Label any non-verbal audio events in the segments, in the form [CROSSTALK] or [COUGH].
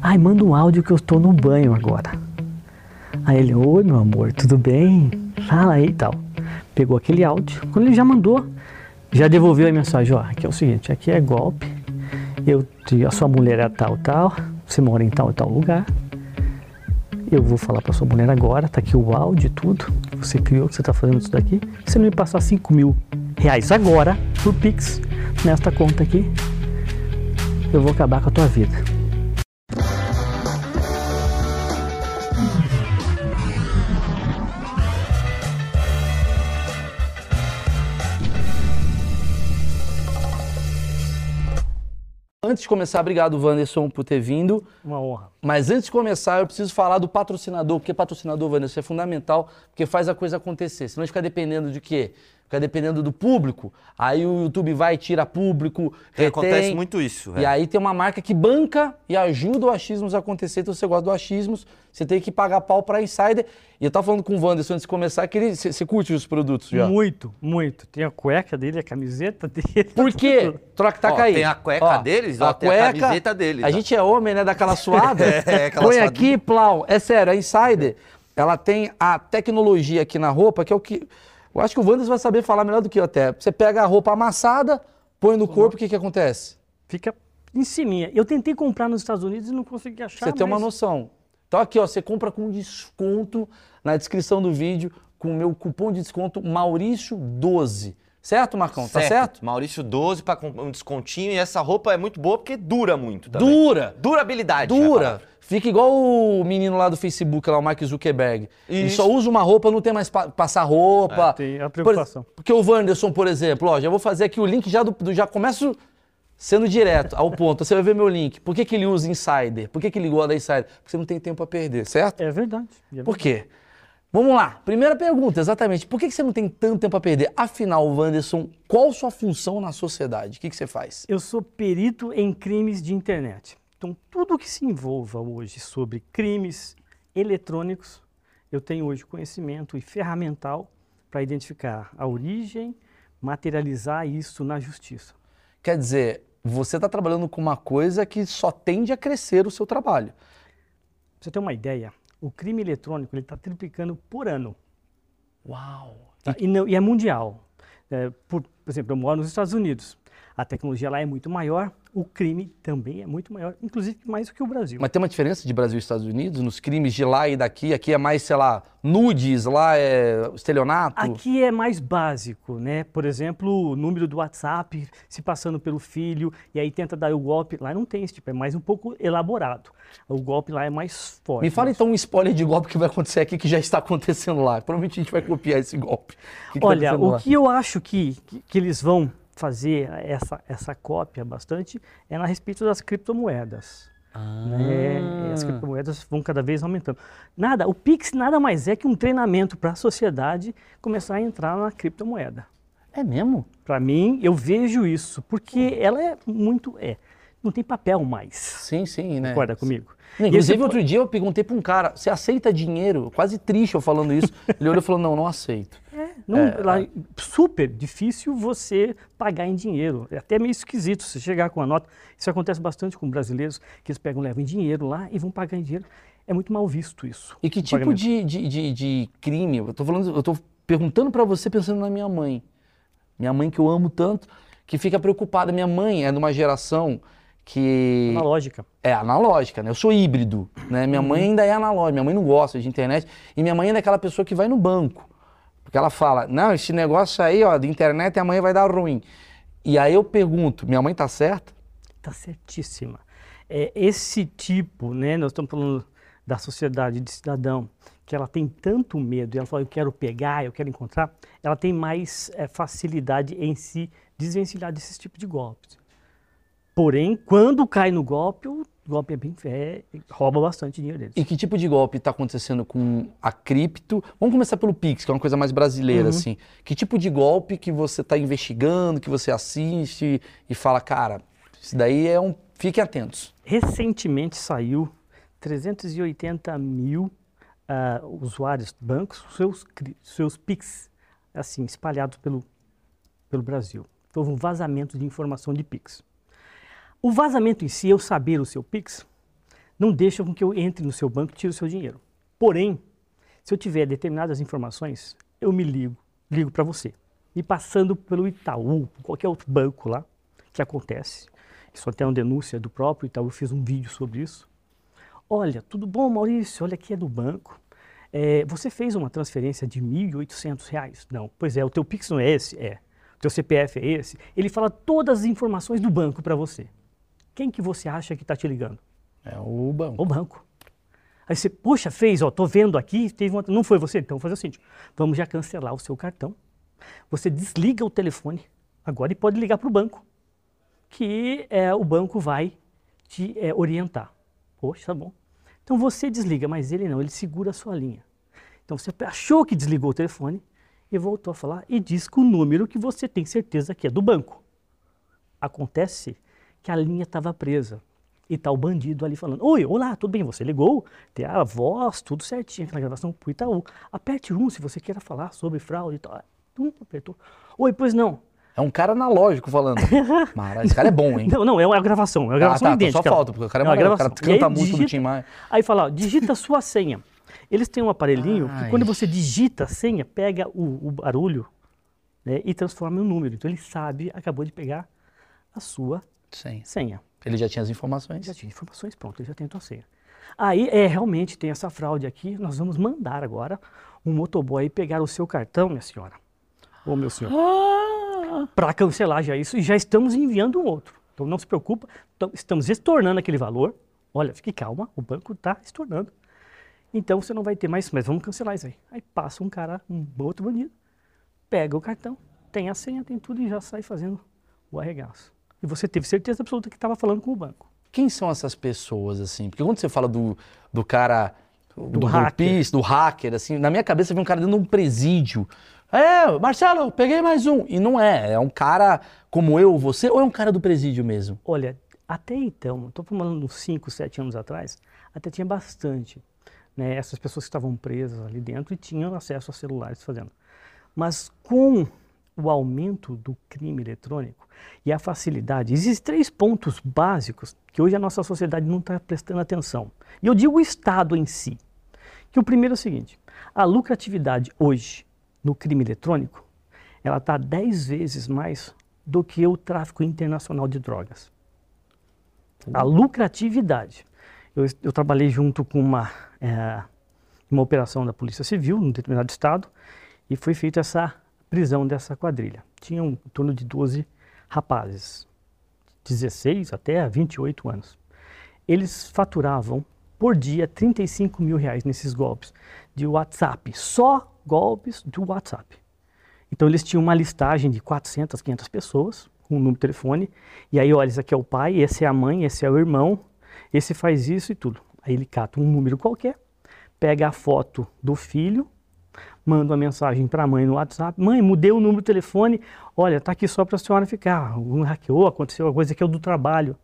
Ai, manda um áudio que eu estou no banho agora. Aí ele, oi meu amor, tudo bem? Fala aí e tal. Pegou aquele áudio. Quando ele já mandou, já devolveu a mensagem, ó, aqui é o seguinte, aqui é golpe. Eu, a sua mulher é tal, tal, você mora em tal e tal lugar. Eu vou falar para sua mulher agora, tá aqui o áudio e tudo. Você criou que você tá fazendo isso daqui. Você não me passar 5 mil reais agora, por Pix, nesta conta aqui, eu vou acabar com a tua vida. Antes de começar, obrigado, Wanderson, por ter vindo. Uma honra. Mas antes de começar, eu preciso falar do patrocinador, porque patrocinador, Wanderson, é fundamental, porque faz a coisa acontecer. Senão a gente fica dependendo de quê? Fica dependendo do público, aí o YouTube vai, tira público, É, retém, acontece muito isso. E é. aí tem uma marca que banca e ajuda o achismos a acontecer. Então, se você gosta do achismos, você tem que pagar pau pra Insider. E eu tava falando com o Wanderson antes de começar, que ele, você, você curte os produtos já. Muito, muito. Tem a cueca dele, a camiseta dele. [LAUGHS] Por quê? Troca, tá Ó, aí. tem a cueca deles, ó, tem a camiseta deles, A ó. gente é homem, né? Daquela [LAUGHS] suada. É, aquela Põe suadinha. aqui, Plau. É sério, a Insider, ela tem a tecnologia aqui na roupa, que é o que... Eu acho que o Wanderson vai saber falar melhor do que eu até. Você pega a roupa amassada, põe no corpo, o que que acontece? Fica em cima. Eu tentei comprar nos Estados Unidos e não consegui achar. Você tem uma noção. Então aqui, ó, você compra com desconto na descrição do vídeo com o meu cupom de desconto Maurício12. Certo, Marcão? Tá certo? Maurício 12 para um descontinho. E essa roupa é muito boa porque dura muito também. Dura. Durabilidade. é a Dura. Fica igual o menino lá do Facebook, lá, o Mark Zuckerberg. Ele Isso. só usa uma roupa, não tem mais pa- passar roupa. É, tem a Por- preocupação. porque o Wanderson, por exemplo, ó, já vou fazer aqui o link já do, do- já começo sendo direto ao ponto. Você vai ver meu link. Por que, que ele usa Insider? Por que, que ele gosta da Insider? Porque você não tem tempo a perder, certo? É verdade. é Por quê? Vamos lá. Primeira pergunta, exatamente. Por que, você não tem tanto tempo a perder? Afinal, Wanderson, qual sua função na sociedade? O que, você faz? Eu sou perito em crimes de internet. Então, tudo que se envolva hoje sobre crimes eletrônicos, eu tenho hoje conhecimento e ferramental para identificar a origem, materializar isso na justiça. Quer dizer, você está trabalhando com uma coisa que só tende a crescer o seu trabalho. Pra você ter uma ideia, o crime eletrônico está triplicando por ano. Uau! tá? E, não- e é mundial. É, por, por exemplo, eu moro nos Estados Unidos. A tecnologia lá é muito maior, o crime também é muito maior, inclusive mais do que o Brasil. Mas tem uma diferença de Brasil e Estados Unidos nos crimes de lá e daqui? Aqui é mais, sei lá, nudes, lá é estelionato? Aqui é mais básico, né? Por exemplo, o número do WhatsApp se passando pelo filho e aí tenta dar o golpe. Lá não tem esse tipo, é mais um pouco elaborado. O golpe lá é mais forte. Me fala então um spoiler de golpe que vai acontecer aqui que já está acontecendo lá. Provavelmente a gente vai copiar esse golpe. Que que tá Olha, acontecendo o que eu acho que, que, que eles vão fazer essa, essa cópia bastante é a respeito das criptomoedas. né? Ah. As criptomoedas vão cada vez aumentando. Nada, o Pix nada mais é que um treinamento para a sociedade começar a entrar na criptomoeda. É mesmo? Para mim, eu vejo isso, porque ela é muito. É, não tem papel mais. Sim, sim, né? Concorda comigo? Inclusive, esse- outro dia eu perguntei para um cara, você aceita dinheiro? Quase triste eu falando isso. Ele olhou e falou, não, não aceito. Não, É, lá, super difícil você pagar em dinheiro. É até meio esquisito você chegar com a nota. Isso acontece bastante com brasileiros, que eles pegam, levam em dinheiro lá e vão pagar em dinheiro. É muito mal visto isso. E que tipo de, de, de, de crime? Eu tô falando, eu tô perguntando para você pensando na minha mãe. Minha mãe que eu amo tanto, que fica preocupada. Minha mãe é de uma geração que Analógica. é analógica, né? Eu sou híbrido, né? Minha mãe ainda é analógica, minha mãe não gosta de internet e minha mãe é daquela pessoa que vai no banco. Porque ela fala: "Não, esse negócio aí, ó, de internet amanhã vai dar ruim". E aí eu pergunto: "Minha mãe tá certa?" Está certíssima. É, esse tipo, né, nós estamos falando da sociedade de cidadão, que ela tem tanto medo, e ela fala, eu quero pegar, eu quero encontrar, ela tem mais é, facilidade em se desvencilhar desse tipo de golpes. Porém, quando cai no golpe, o golpe é bem é, rouba bastante dinheiro deles. E que tipo de golpe está acontecendo com a cripto? Vamos começar pelo Pix, que é uma coisa mais brasileira, assim. Que tipo de golpe que você está investigando, que você assiste e fala, cara, isso daí é um. Fiquem atentos. Recentemente saiu 380 mil ah, usuários bancos, seus, seus PIX, assim, espalhados pelo, pelo Brasil. Houve um vazamento de informação de PIX. O vazamento em si, eu saber o seu PIX, não deixa com que eu entre no seu banco e tire o seu dinheiro. Porém, se eu tiver determinadas informações, eu me ligo, ligo para você. E passando pelo Itaú, qualquer outro banco lá, que acontece, isso até é uma denúncia do próprio Itaú, eu fiz um vídeo sobre isso. Olha, tudo bom, Maurício? Olha aqui é do banco. É, você fez uma transferência de R$ 1.800? Não. Pois é, o teu Pix não é esse? É. O teu CPF é esse? Ele fala todas as informações do banco para você. Quem que você acha que está te ligando? É o banco. O banco. Aí você, poxa, fez, ó, tô vendo aqui, teve uma... não foi você, então vou fazer o seguinte, vamos já cancelar o seu cartão. Você desliga o telefone agora e pode ligar para o banco, que é, o banco vai te é, orientar. Poxa, tá bom. Então você desliga, mas ele não, ele segura a sua linha. Então você achou que desligou o telefone e voltou a falar e diz que o número que você tem certeza que é do banco. Acontece que a linha estava presa e está o bandido ali falando: Oi, olá, tudo bem? Você ligou? Tem a voz, tudo certinho, aquela gravação pro Itaú. Aperte um se você queira falar sobre fraude e tal. Hum, apertou. Oi, pois não. É um cara analógico falando. [LAUGHS] Mara, esse cara é bom, hein? Não, não, é uma gravação. É uma gravação ah, tá, idêntica. Só falta, porque o cara é, uma gravação. O cara canta aí, muito digita, no Tim Maia. Aí fala, ó, digita a sua senha. Eles têm um aparelhinho Ai. que quando você digita a senha, pega o, o barulho né, e transforma em um número. Então ele sabe, acabou de pegar a sua Sim. senha. Ele já tinha as informações. Já tinha informações, pronto, ele já tem a tua senha. Aí, é, realmente tem essa fraude aqui, nós vamos mandar agora um motoboy pegar o seu cartão, minha senhora, ou meu senhor, para cancelar já isso, e já estamos enviando um outro. Então não se preocupa, estamos estornando aquele valor. Olha, fique calma, o banco está estornando. Então você não vai ter mais, mas vamos cancelar isso aí. Aí passa um cara, um outro bandido, pega o cartão, tem a senha, tem tudo e já sai fazendo o arregaço. E você teve certeza absoluta que estava falando com o banco. Quem são essas pessoas, assim? Porque quando você fala do, do cara, do, hacker. golpista, do hacker, assim, na minha cabeça vem um cara dentro de um presídio. É, Marcelo, peguei mais um. E não é, é um cara como eu, você, ou é um cara do presídio mesmo? Olha, até então, estou falando uns 5, 7 anos atrás, até tinha bastante. Né, essas pessoas que estavam presas ali dentro e tinham acesso a celulares fazendo. Mas com o aumento do crime eletrônico e a facilidade, existem três pontos básicos que hoje a nossa sociedade não está prestando atenção. E eu digo o Estado em si. Que o primeiro é o seguinte: a lucratividade hoje no crime eletrônico ela está 10 vezes mais do que o tráfico internacional de drogas. A lucratividade. Eu, eu trabalhei junto com uma, é, uma operação da Polícia Civil, num determinado estado, e foi feita essa prisão dessa quadrilha. Tinham em torno de 12 rapazes, 16 até 28 anos. Eles faturavam por dia 35 mil reais nesses golpes de WhatsApp, só golpes do WhatsApp. Então eles tinham uma listagem de 400, 500 pessoas com um número de telefone, e aí olha, esse aqui é o pai, esse é a mãe, esse é o irmão, esse faz isso e tudo. Aí ele cata um número qualquer, pega a foto do filho, manda uma mensagem para a mãe no WhatsApp, mãe, mudei o número do telefone, olha, tá aqui só para a senhora ficar, um hackeou, aconteceu uma coisa que é o do trabalho.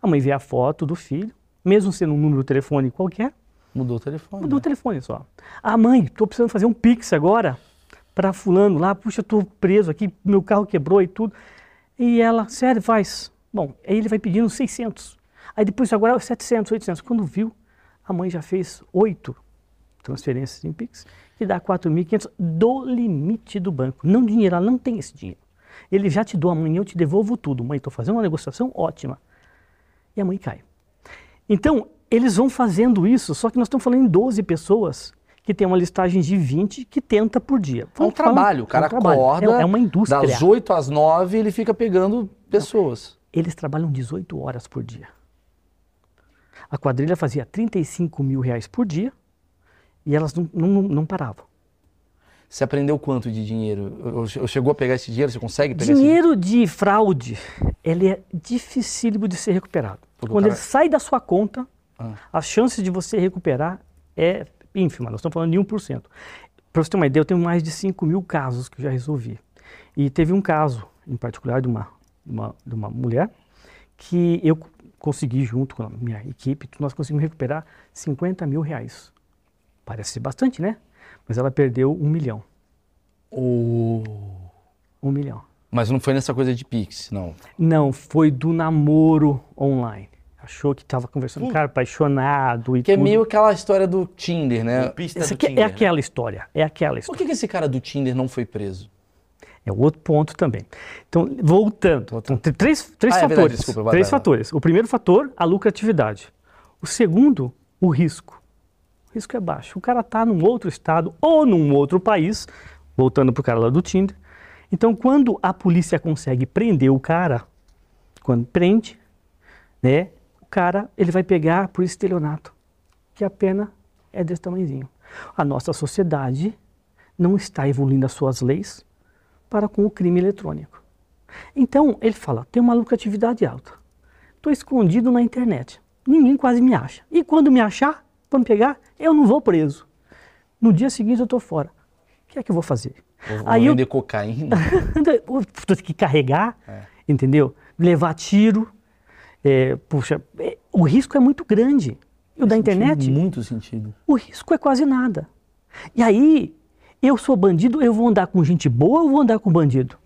A mãe vê a foto do filho, mesmo sendo um número de telefone qualquer, Mudou o telefone. Mudou o né? telefone só. Ah, mãe, estou precisando fazer um pix agora para fulano lá. Puxa, estou preso aqui, meu carro quebrou e tudo. E ela, sério, faz. Bom, aí ele vai pedindo 600. Aí depois agora é 700, 800. Quando viu, a mãe já fez oito transferências em pix, que dá 4.500 do limite do banco. Não dinheiro, ela não tem esse dinheiro. Ele já te dou amanhã, eu te devolvo tudo. Mãe, estou fazendo uma negociação ótima. E a mãe cai. Então, eles vão fazendo isso, só que nós estamos falando em 12 pessoas que tem uma listagem de 20 que tenta por dia. É um Vamos falar- trabalho, o cara é um trabalho. acorda, É, é uma indústria. das 8 às 9 ele fica pegando pessoas. Eles trabalham 18 horas por dia. A quadrilha fazia 35 mil reais por dia e elas não, não, não paravam. Você aprendeu quanto de dinheiro? Eu- Chegou a pegar esse dinheiro? Você consegue pegar esse Dinheiro de fraude, ele é dificílimo de ser recuperado. Porque Quando cara- ele sai da sua conta, Ah. as chances de você recuperar é ínfima. Nós estamos falando de 1%. Para você ter uma ideia, eu tenho mais de 5 mil casos que eu já resolvi. E teve um caso, em particular, de uma, uma, de uma mulher que eu consegui, junto com a minha equipe, nós conseguimos recuperar 50 mil reais. Parece ser bastante, né? Mas ela perdeu um milhão. O... Um milhão. Mas não foi nessa coisa de Pix, não. Não, foi do namoro online. Achou que estava conversando com um cara apaixonado e Que é tudo. meio aquela história do Tinder, né? Pista Essa do aqui Tinder, é né? aquela história, é aquela Por história. que, que esse cara do Tinder não foi preso? É outro ponto também. Então, voltando, então, tem três, três Ah, é verdade, fatores. desculpa, vai, três vai, vai. fatores. O primeiro fator, a lucratividade. O segundo, o risco. Risco é baixo. O cara está num outro estado ou num outro país, voltando para o cara lá do Tinder. Então, quando a polícia consegue prender o cara, quando prende, né, o cara ele vai pegar por estelionato, que a pena é desse tamanhozinho. A nossa sociedade não está evoluindo as suas leis para com o crime eletrônico. Então, ele fala, tem uma lucratividade alta. Estou escondido na internet. Ninguém quase me acha. E quando me achar, quando pegar, eu não vou preso. No dia seguinte eu estou fora. O que é que eu vou fazer? Vou, vou Aí eu vender cocaína? [LAUGHS] Vou ter que carregar, entendeu? Levar tiro. É, puxa, é, o risco é muito grande. E o da internet, Muito sentido. o risco é quase nada. E aí, eu sou bandido, eu vou andar com gente boa ou vou andar com bandido?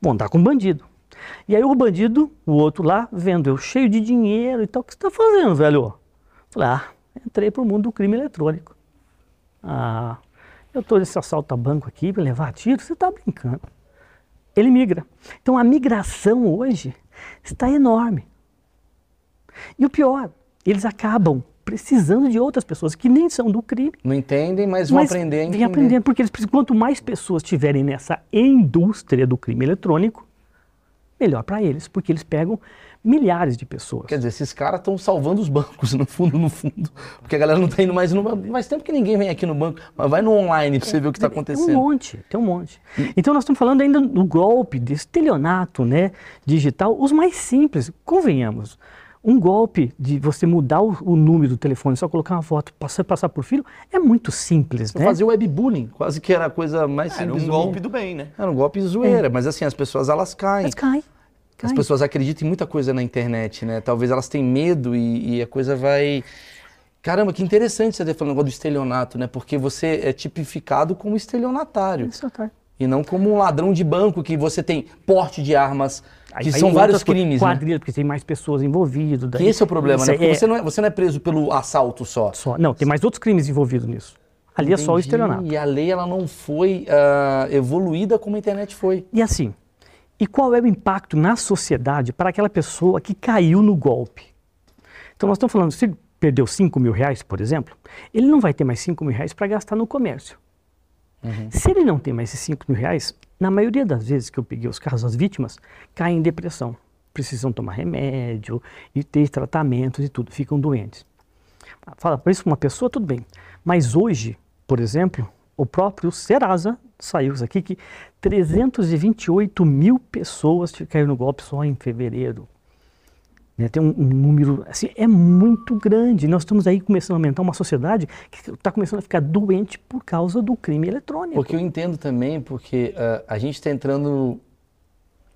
Vou andar com bandido. E aí o bandido, o outro lá, vendo eu cheio de dinheiro e tal, o que você está fazendo, velho? Falei, ah, entrei pro mundo do crime eletrônico. Ah, eu tô nesse assalto a banco aqui para levar tiro, você está brincando. Ele migra. Então a migração hoje está enorme. E o pior, eles acabam precisando de outras pessoas que nem são do crime. Não entendem, mas vão Mas aprender a entender. Vem aprendendo, porque eles quanto mais pessoas tiverem nessa indústria do crime eletrônico, melhor para eles, porque eles pegam milhares de pessoas. Quer dizer, esses caras estão salvando os bancos, [LAUGHS] no fundo, no fundo. Porque a galera não tá indo mais no banco. Faz tempo que ninguém vem aqui no banco, mas vai no online pra você ver o que está Tem um acontecendo. monte, tem um monte. Então nós estamos falando ainda do golpe, desse estelionato né, digital, os mais simples, convenhamos. Um golpe de você mudar o, o número do telefone, só colocar uma foto, passar, passar por filho, é muito simples, né? Fazer webbullying, quase que era a coisa mais Era simples um do golpe mundo. do bem, né? Era um golpe zoeira, mas assim, as pessoas elas caem. Mas cai. As pessoas acreditam em muita coisa na internet, né? Talvez elas tenham medo e, e a coisa vai. Caramba, que interessante você ter falado o negócio do estelionato, né? Porque você é tipificado como estelionatário Isso, tá. e não como um ladrão de banco que você tem porte de armas, Aí- que aí são outras vários coisas, crimes, né? Quadrilha, porque tem mais pessoas envolvidas. Que daí- esse é o problema, Isso né? Porque é- você, não é, você não é preso pelo assalto só. Só, não, tem mais outros crimes envolvidos nisso. Ali é só o Entendi. estelionato. E a lei ela não foi ah, evoluída como a internet foi. E assim, e qual é o impacto na sociedade para aquela pessoa que caiu no golpe? Então nós estamos falando, se ele perdeu 5 mil reais, por exemplo, ele não vai ter mais 5 mil reais para gastar no comércio. Se ele não tem mais esses 5 mil reais, na maioria das vezes que eu peguei os casos das vítimas, caem em depressão. Precisam tomar remédio e ter tratamentos e tudo, ficam doentes. Fala, para isso uma pessoa, tudo bem. Mas hoje, por exemplo, o próprio Serasa saiu isso aqui que 328 mil pessoas caíram no golpe só em fevereiro. Né, Tem um, um número, assim, é muito grande. Nós estamos aí começando a aumentar uma sociedade que está começando a ficar doente por causa do crime eletrônico. Porque eu entendo também, porque ah, a gente está entrando.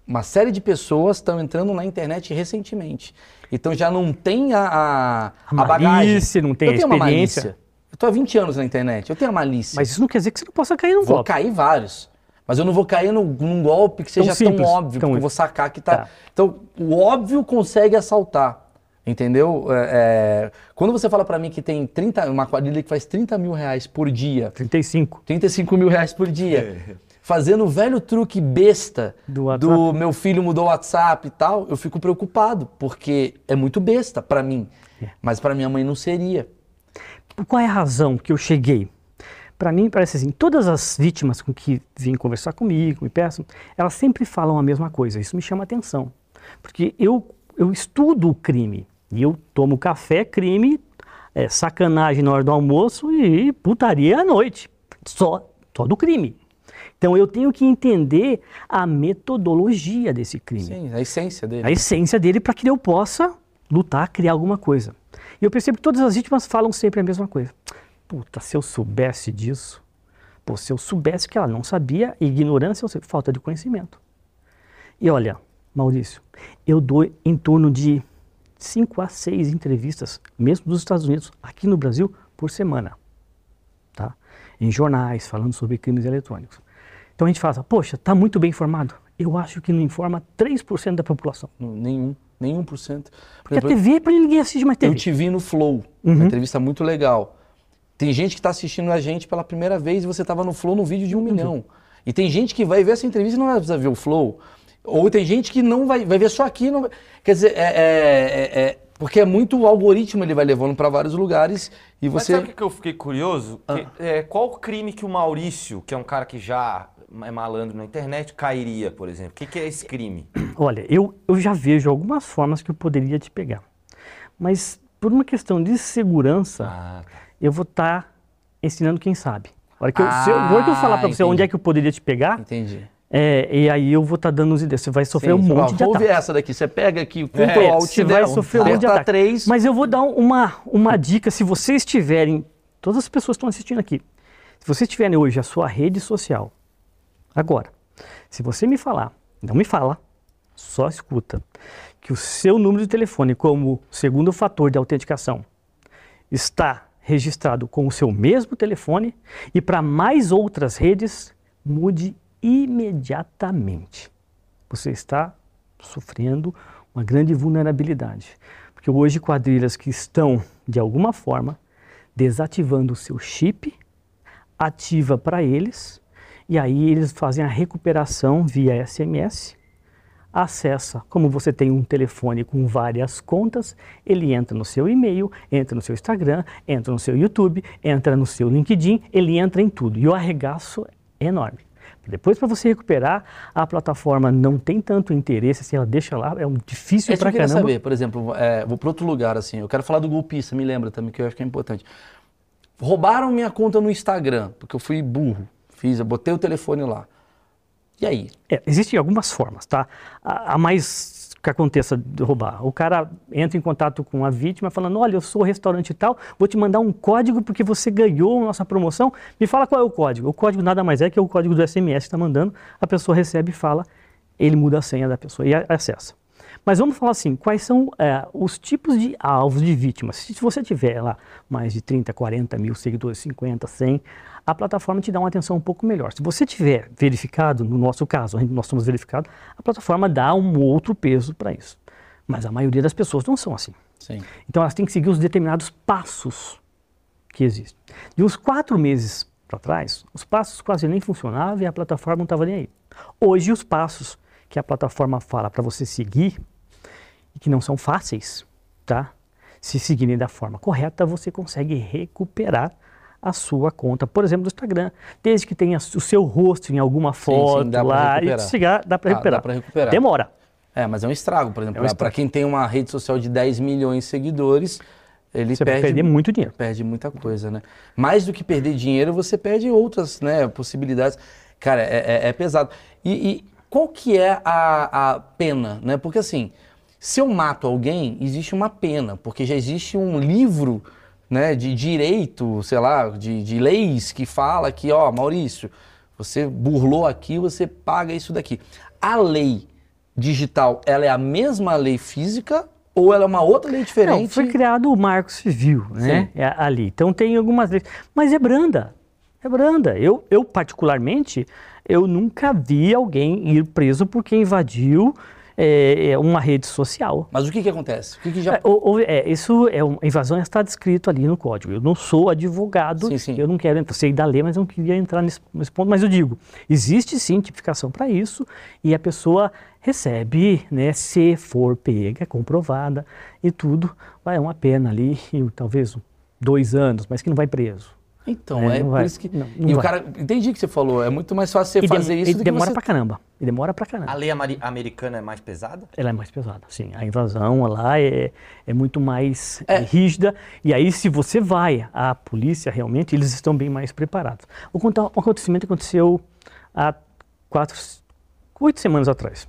Uma série de pessoas estão entrando na internet recentemente. Então já não tem a, a, A a bagagem. não tem eu a experiência. Eu estou há 20 anos na internet, eu tenho a malícia. Mas isso não quer dizer que você não possa cair no vou golpe. cair vários. Mas eu não vou cair no- num golpe que seja tão, simples, óbvio, tão- porque eu vou sacar que tá. Tá. Então, o óbvio consegue assaltar. Entendeu? É, é, quando você fala pra mim que tem 30, uma quadrilha que faz 30 mil reais por dia, 35. 35 mil reais por dia, fazendo o velho truque besta Do WhatsApp. meu filho mudou o WhatsApp e tal, eu fico preocupado, porque é muito besta pra mim. É. Mas pra minha mãe não seria. Qual é a razão que eu cheguei? Para mim, parece assim, todas as vítimas com que vêm conversar comigo, me peçam, elas sempre falam a mesma coisa. Isso me chama atenção. Porque eu, eu estudo o crime. E eu tomo café, crime, é, sacanagem na hora do almoço e putaria à noite. Só, só do crime. Então eu tenho que entender a metodologia desse crime Sim, a essência dele. a essência dele para que eu possa lutar, criar alguma coisa. E eu percebo que todas as vítimas falam sempre a mesma coisa. Puta, se eu soubesse disso, pô, se eu soubesse que ela não sabia, ignorância ou falta de conhecimento. E olha, Maurício, eu dou em torno de 5 a 6 entrevistas, mesmo dos Estados Unidos, aqui no Brasil, por semana. Tá? Em jornais, falando sobre crimes eletrônicos. Então a gente fala, poxa, está muito bem informado. Eu acho que não informa 3% da população. Nenhum. 1%. Por Porque a exemplo, TV, para ninguém assiste mais eu TV. te vi no Flow, uma entrevista muito legal. Tem gente que está assistindo a gente pela primeira vez e você estava no Flow no vídeo de um milhão. E tem gente que vai ver essa entrevista e não vai precisar ver o Flow. Ou tem gente que não vai, vai ver só aqui. Não vai- Quer dizer, é, é- é- é- porque é muito o algoritmo, ele vai levando para vários lugares e Mas você... sabe o que eu fiquei curioso? Que, é, qual o crime que o Maurício, que é um cara que já é malandro na internet, cairia, por exemplo? O que, que é esse crime? Olha, eu, eu já vejo algumas formas que eu poderia te pegar. Mas por uma questão de segurança, Ah, tá. eu vou estar ensinando quem sabe. A hora que eu, Ah, se eu, vou que eu falar para você onde é que eu poderia te pegar, Entendi. é, e aí eu vou estar dando os ideias. Você vai sofrer Sim, um ó, monte de Vamos ver ataque. essa daqui. Você pega aqui, Ctrl É, Alt você vai sofrer um monte de ataque. três. Mas eu vou dar uma, uma dica, se vocês tiverem, todas as pessoas que estão assistindo aqui, se vocês tiverem hoje a sua rede social, agora, se você me falar, não me fala, só escuta, que o seu número de telefone como segundo fator de autenticação está registrado com o seu mesmo telefone e para mais outras redes, mude imediatamente. Você está sofrendo uma grande vulnerabilidade. Porque hoje quadrilhas que estão, de alguma forma, desativando o seu chip, ativa para eles, e aí eles fazem a recuperação via SMS, acessa, como você tem um telefone com várias contas, ele entra no seu e-mail, entra no seu Instagram, entra no seu YouTube, entra no seu LinkedIn, ele entra em tudo. E o arregaço é enorme. Depois, para você recuperar, a plataforma não tem tanto interesse, assim, ela deixa lá, é um difícil É para eu caramba. saber, por exemplo, é, vou para outro lugar assim, eu quero falar do golpista, me lembra também, que eu acho que é importante. Roubaram minha conta no Instagram, porque eu fui burro, fiz, eu botei o telefone lá. E aí? É, existem algumas formas, tá? A, a mais que aconteça de roubar. O cara entra em contato com a vítima falando, olha, eu sou restaurante tal, vou te mandar um código porque você ganhou nossa promoção. Me fala qual é o código. O código nada mais é que o código do SMS que está mandando. A pessoa recebe e fala, ele muda a senha da pessoa e acessa. Mas vamos falar assim, quais são é, os tipos de alvos de vítimas? Se você tiver lá mais de 30, 40 mil seguidores, 50, 100, a plataforma te dá uma atenção um pouco melhor. Se você tiver verificado, no nosso caso, nós somos verificados, a plataforma dá um outro peso para isso. Mas a maioria das pessoas não são assim. Sim. Então elas têm que seguir os determinados passos que existem. De uns quatro meses para trás, os passos quase nem funcionavam e a plataforma não estava nem aí. Hoje, os passos que a plataforma fala para você seguir e que não são fáceis, tá? Se seguirem da forma correta, você consegue recuperar a sua conta, por exemplo, do Instagram, desde que tenha o seu rosto em alguma sim, foto dá pra lá e chegar, dá para Ah, recuperar. dá pra recuperar. Demora. É, mas é um estrago, por exemplo, É para quem tem uma rede social de 10 milhões de seguidores, ele Você vai perde perder muito dinheiro. perde muita coisa, né? Mais do que perder dinheiro, você perde outras, né, possibilidades. Cara, é, é- é pesado. E, e qual que é a, a pena, né? Porque assim, se eu mato alguém, existe uma pena, porque já existe um livro, né, de direito, sei lá, de, de leis que fala que, ó, Maurício, você burlou aqui, você paga isso daqui. A lei digital, ela é a mesma lei física ou ela é uma outra lei diferente? Não, foi criado o Marco Civil, né? É, ali. Então tem algumas leis, mas é branda. É branda. Eu, eu particularmente, eu nunca vi alguém ir preso porque invadiu é, é, uma rede social. Mas o que que acontece? O que que já... É, ou- é, isso é uma invasão está descrito ali no código. Eu não sou advogado, Sim, sim. eu não quero entrar, sei da lei, mas não queria entrar nesse, nesse ponto. Mas eu digo, existe sim tipificação para isso e a pessoa recebe, né, se for pega, comprovada e tudo, vai uma pena ali, e talvez dois anos, mas que não vai preso. Então, É, é, por vai. isso que. Não, não e o vai. cara. Entendi o que você falou. É muito mais fácil você E, fazer isso e do que demora você. pra caramba. E demora pra caramba. A lei americana é mais pesada? Ela é mais pesada, sim. A invasão lá é, é muito mais É. é, rígida. E aí, se você vai à polícia, realmente, eles estão bem mais preparados. Vou contar um acontecimento que aconteceu há quatro, oito semanas atrás.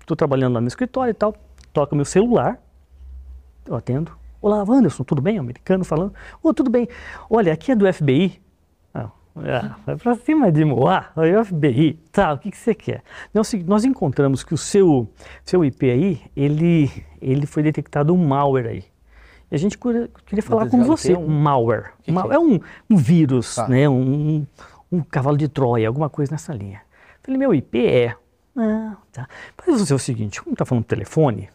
Estou trabalhando lá no escritório e tal, toca meu celular, eu atendo. Olá, Wanderson, tudo bem? Americano falando. Ô, tudo bem. Olha, aqui é do FBI. Ah, vai pra cima de Moá, o FBI, tá, o que, que você quer? Não, é nós encontramos que o seu, seu IP aí, ele, ele foi detectado um malware aí. E a gente cura- queria falar com você, um Um- malware. que que é? é um, um vírus, Tá. né, um, um cavalo de Troia, alguma coisa nessa linha. Falei, meu IP é... Ah, tá. Mas você é o seguinte, como está falando do telefone,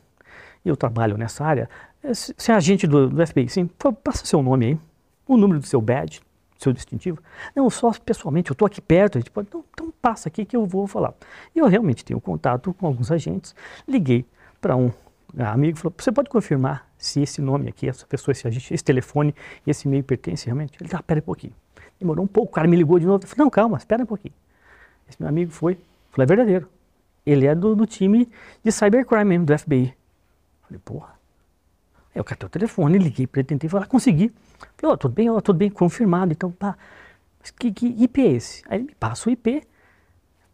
eu trabalho nessa área, se é agente do, do FBI, sim, passa seu nome aí, o número do seu badge, seu distintivo. Não, só pessoalmente, eu estou aqui perto, a gente pode, então, então passa aqui que eu vou falar. E eu realmente tenho contato com alguns agentes, liguei para um amigo e falou, você pode confirmar se esse nome aqui, essa pessoa, esse agente, esse telefone esse e-mail pertence realmente? Ele, tá, pera um pouquinho. Demorou um pouco, o cara me ligou de novo, eu falei, não, calma, espera um pouquinho. Esse meu amigo foi, falou, é verdadeiro. Ele é do, do time de cybercrime mesmo, do FBI. Falei, porra. Eu catei o telefone, liguei para ele, tentei falar, consegui. Falei, ó, tudo bem, ó, tudo bem, confirmado, então pá. Mas que, que IP é esse? Aí ele me passa o IP.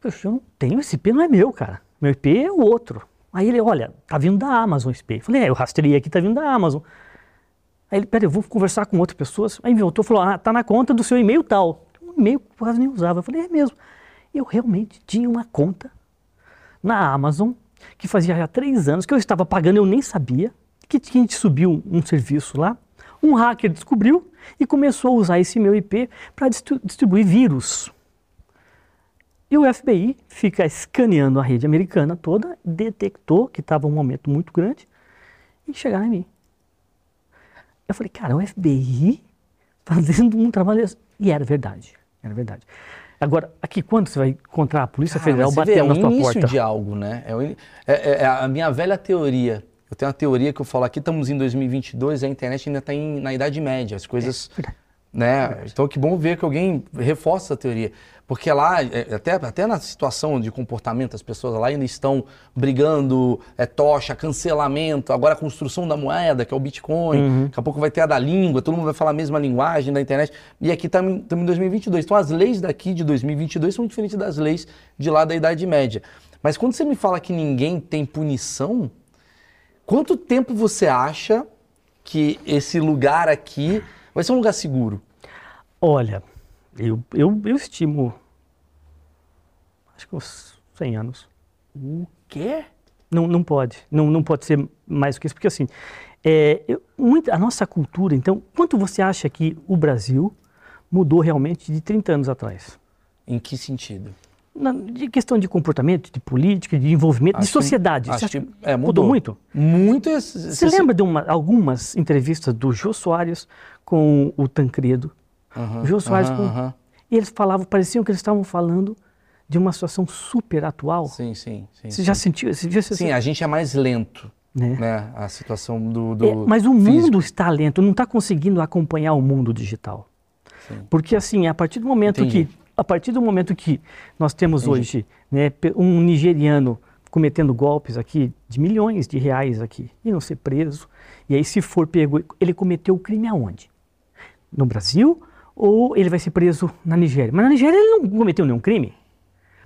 Poxa, eu não tenho esse IP, não é meu, cara. Meu IP é o outro. Aí ele, olha, tá vindo da Amazon esse IP. Eu falei, é, eu rastrei aqui, tá vindo da Amazon. Aí ele, peraí, eu vou conversar com outras pessoas. Aí me voltou e falou, ah, tá na conta do seu e-mail tal. Um e-mail que quase nem usava. Eu falei, é mesmo. Eu realmente tinha uma conta na Amazon, que fazia já três anos que eu estava pagando, eu nem sabia, que a gente subiu um serviço lá, um hacker descobriu e começou a usar esse meu IP para distribuir vírus. E o FBI fica escaneando a rede americana toda, detectou que estava um momento muito grande e chegaram em mim. Eu falei, cara, o FBI fazendo um trabalho. E era verdade. Era verdade. Agora, aqui, quando você vai encontrar a Polícia Federal vê, batendo é na o sua início porta? de algo, né? É, o in- é- é- é a minha velha teoria. Eu tenho uma teoria que eu falo aqui, estamos em 2022, a internet ainda está na Idade Média, as coisas... verdade. né? Então que bom ver que alguém reforça essa teoria. Porque lá, é, até, até na situação de comportamento, as pessoas lá ainda estão brigando, é, tocha, cancelamento, agora a construção da moeda, que é o Bitcoin, daqui a pouco vai ter a da língua, todo mundo vai falar a mesma linguagem da internet. E aqui estamos em 2022. Então as leis daqui de 2022 são diferentes das leis de lá da Idade Média. Mas quando você me fala que ninguém tem punição, quanto tempo você acha que esse lugar aqui vai ser um lugar seguro? Olha, eu, eu, eu estimo, acho que uns 100 anos. O quê? Não, não pode, não, não pode ser mais do que isso, porque assim, é, eu- muita- a nossa cultura, então, quanto você acha que o Brasil mudou realmente de 30 anos atrás? Em que sentido? Na, de questão de comportamento, de política, de envolvimento, de Acho que- sociedade. acho Você acha que- é, mudou mudou. muito? Muito. esse- Você esse- lembra de uma- algumas entrevistas do Jô Soares com o Tancredo? Aham, o Jô Soares aham, com... aham. E eles falavam, pareciam que eles estavam falando de uma situação super atual. Sim, sim, sim. Você sim. já sentiu? Você já, Sim, a gente é mais lento, né? né? A situação do. do É, mas o físico. mundo está lento, não está conseguindo acompanhar o mundo digital. Sim. Porque assim, a partir do momento Entendi. que a partir do momento que nós temos hoje né, um nigeriano cometendo golpes aqui de milhões de reais aqui e não ser preso, e aí se for pego, ele cometeu o crime aonde? No Brasil ou ele vai ser preso na Nigéria? Mas na Nigéria ele não cometeu nenhum crime.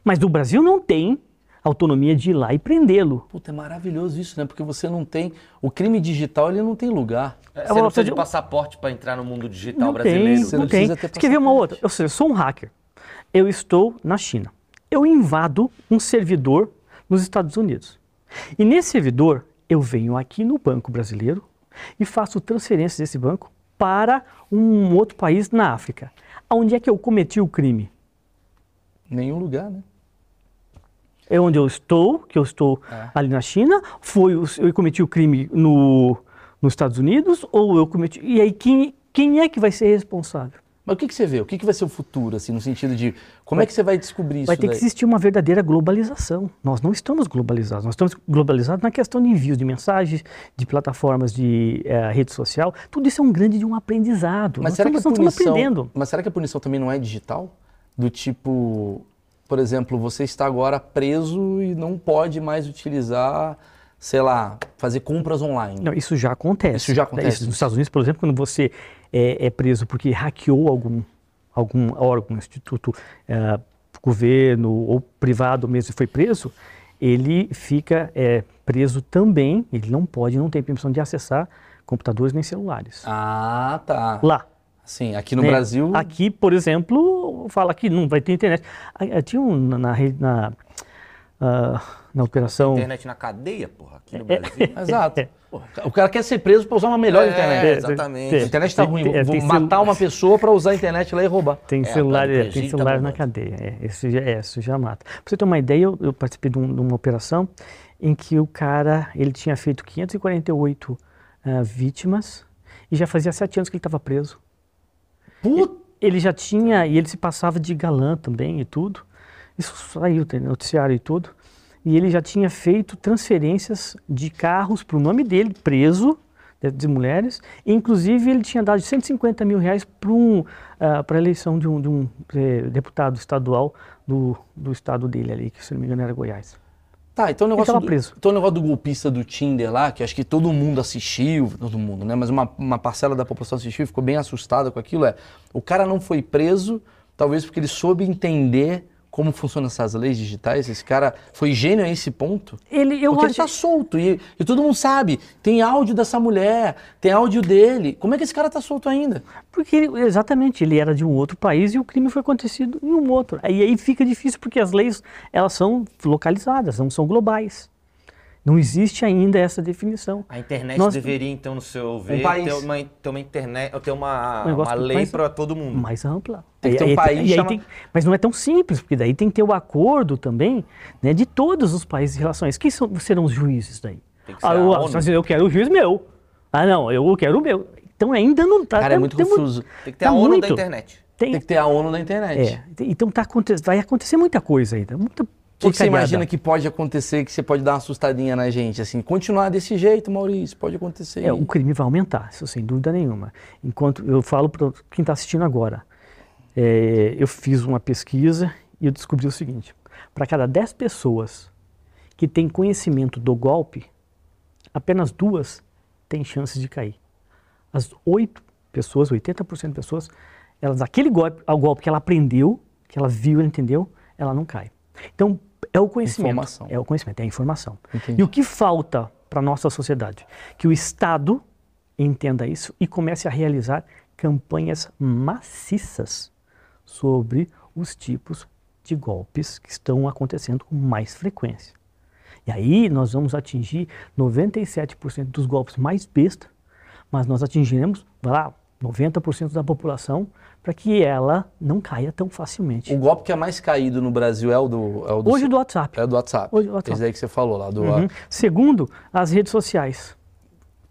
Mas o Brasil não tem autonomia de ir lá e prendê-lo. Puta, é maravilhoso isso, né? Porque você não tem. O crime digital, ele não tem lugar. Você vou- não precisa eu- de passaporte para entrar no mundo digital Não brasileiro. tem, Você não não tem. precisa ter Você quer ver uma outra? Ou seja, eu sou um hacker. Eu estou na China. Eu invado um servidor nos Estados Unidos. E nesse servidor, eu venho aqui no Banco Brasileiro e faço transferências desse banco para um outro país na África. Onde é que eu cometi o crime? Nenhum lugar, né? É onde eu estou, que eu estou É. ali na China? Foi eu cometi o crime no, nos Estados Unidos? Ou eu cometi. E aí, quem, quem é que vai ser responsável? Mas o que, que você vê? O que, que vai ser o futuro, assim, no sentido de. Como é que você vai descobrir isso? Vai ter que daí? existir uma verdadeira globalização. Nós não estamos globalizados. Nós estamos globalizados na questão de envios de mensagens, de plataformas de eh, rede social. Tudo isso é um grande de um aprendizado. Mas nós será, que a estamos, nós estamos punição, aprendendo. mas será que a punição também não é digital? Do tipo, por exemplo, você está agora preso e não pode mais utilizar, sei lá, fazer compras online. Não, isso já acontece. Isso já acontece. nos Estados Unidos, por exemplo, quando você é, é preso porque hackeou algum, algum órgão, instituto, eh, governo ou privado mesmo e foi preso, ele fica eh, preso também, ele não pode, não tem permissão de acessar computadores nem celulares. Ah, tá. Lá. Sim, aqui no né? Brasil. Aqui, por exemplo, fala que não vai ter internet. Ah, Tinha um na, na, rede- na, ah, na operação. Internet na cadeia, porra, aqui É, no Brasil. [LAUGHS] Exato. Porra, o cara quer ser preso pra usar uma melhor É, internet. exatamente. A internet tá Tem- ruim, é, vou matar celu- uma pessoa pra usar a internet lá e roubar. Tem É, celular, tá é, tem tá celular na cadeia. É, isso, já, é, isso já mata. Pra você ter uma ideia, eu, eu participei de, um- de uma operação em que o cara ele tinha feito 548 ah, vítimas e já fazia sete anos que ele estava preso. Puta! Ele já tinha, e ele se passava de galã também e tudo. Isso saiu, tem noticiário e tudo. E ele já tinha feito transferências de carros para o nome dele, preso, de, de mulheres. E, inclusive, ele tinha dado 150 mil reais para um, a eleição de um, de um eh, deputado estadual do, do estado dele ali, que se não me engano era Goiás. Tá, então o negócio, tava do, então o negócio do golpista do Tinder lá, que acho que todo mundo assistiu, todo mundo, né? Mas uma, uma parcela da população assistiu ficou bem assustada com aquilo, é o cara não foi preso, talvez porque ele soube entender como funcionam essas leis digitais. Esse cara foi gênio a esse ponto. Ele, eu porque ele acho, tá solto e, e todo mundo sabe. Tem áudio dessa mulher, tem áudio dele. Como é que esse cara tá solto ainda? Porque ele- exatamente, ele era de um outro país e o crime foi acontecido em um outro. Aí, aí fica difícil porque as leis elas são localizadas, não são globais. Não existe ainda essa definição. A internet Nós- deveria, então, no seu ver, país. ter uma, ter uma internet, ter uma, Um uma do lei para todo mundo. mais ampla. Tem que ter um aí- país aí chama- tem- mas não é tão simples, porque daí tem que ter o acordo também né, de todos os países em relação a isso. Quem são, serão os juízes daí? Tem que ser Ah, eu, assim, eu quero o juiz meu. Ah, não, eu quero o meu. Então ainda não está. Cara, é muito confuso. Tem que ter tá a ONU da muito. internet. Tem, Tem que ter a ONU na internet. é, então tá, vai acontecer muita coisa ainda. Muita que, que você imagina que pode acontecer, que você pode dar uma assustadinha na gente? Assim, continuar desse jeito, Maurício, pode acontecer. É, o crime vai aumentar, isso sem dúvida nenhuma. Enquanto eu falo para quem está assistindo agora, é, eu fiz uma pesquisa e eu descobri o seguinte: para cada 10 pessoas que têm conhecimento do golpe, apenas duas têm chances de cair. As oito pessoas, 80% de pessoas, elas aquele golpe, ao golpe que ela aprendeu, que ela viu, ela entendeu, ela não cai. Então é o conhecimento, Informação. é o conhecimento, é a informação. Entendi. E o que falta para nossa sociedade? Que o Estado entenda isso e comece a realizar campanhas maciças sobre os tipos de golpes que estão acontecendo com mais frequência. E aí nós vamos atingir 97% dos golpes mais besta, mas nós atingiremos, vai lá, 90% da população para que ela não caia tão facilmente. O golpe que é mais caído no Brasil é o do, é o do, Hoje do WhatsApp. é o do WhatsApp. Hoje do WhatsApp. Esse daí que você falou lá, do Uhum. Segundo, as redes sociais.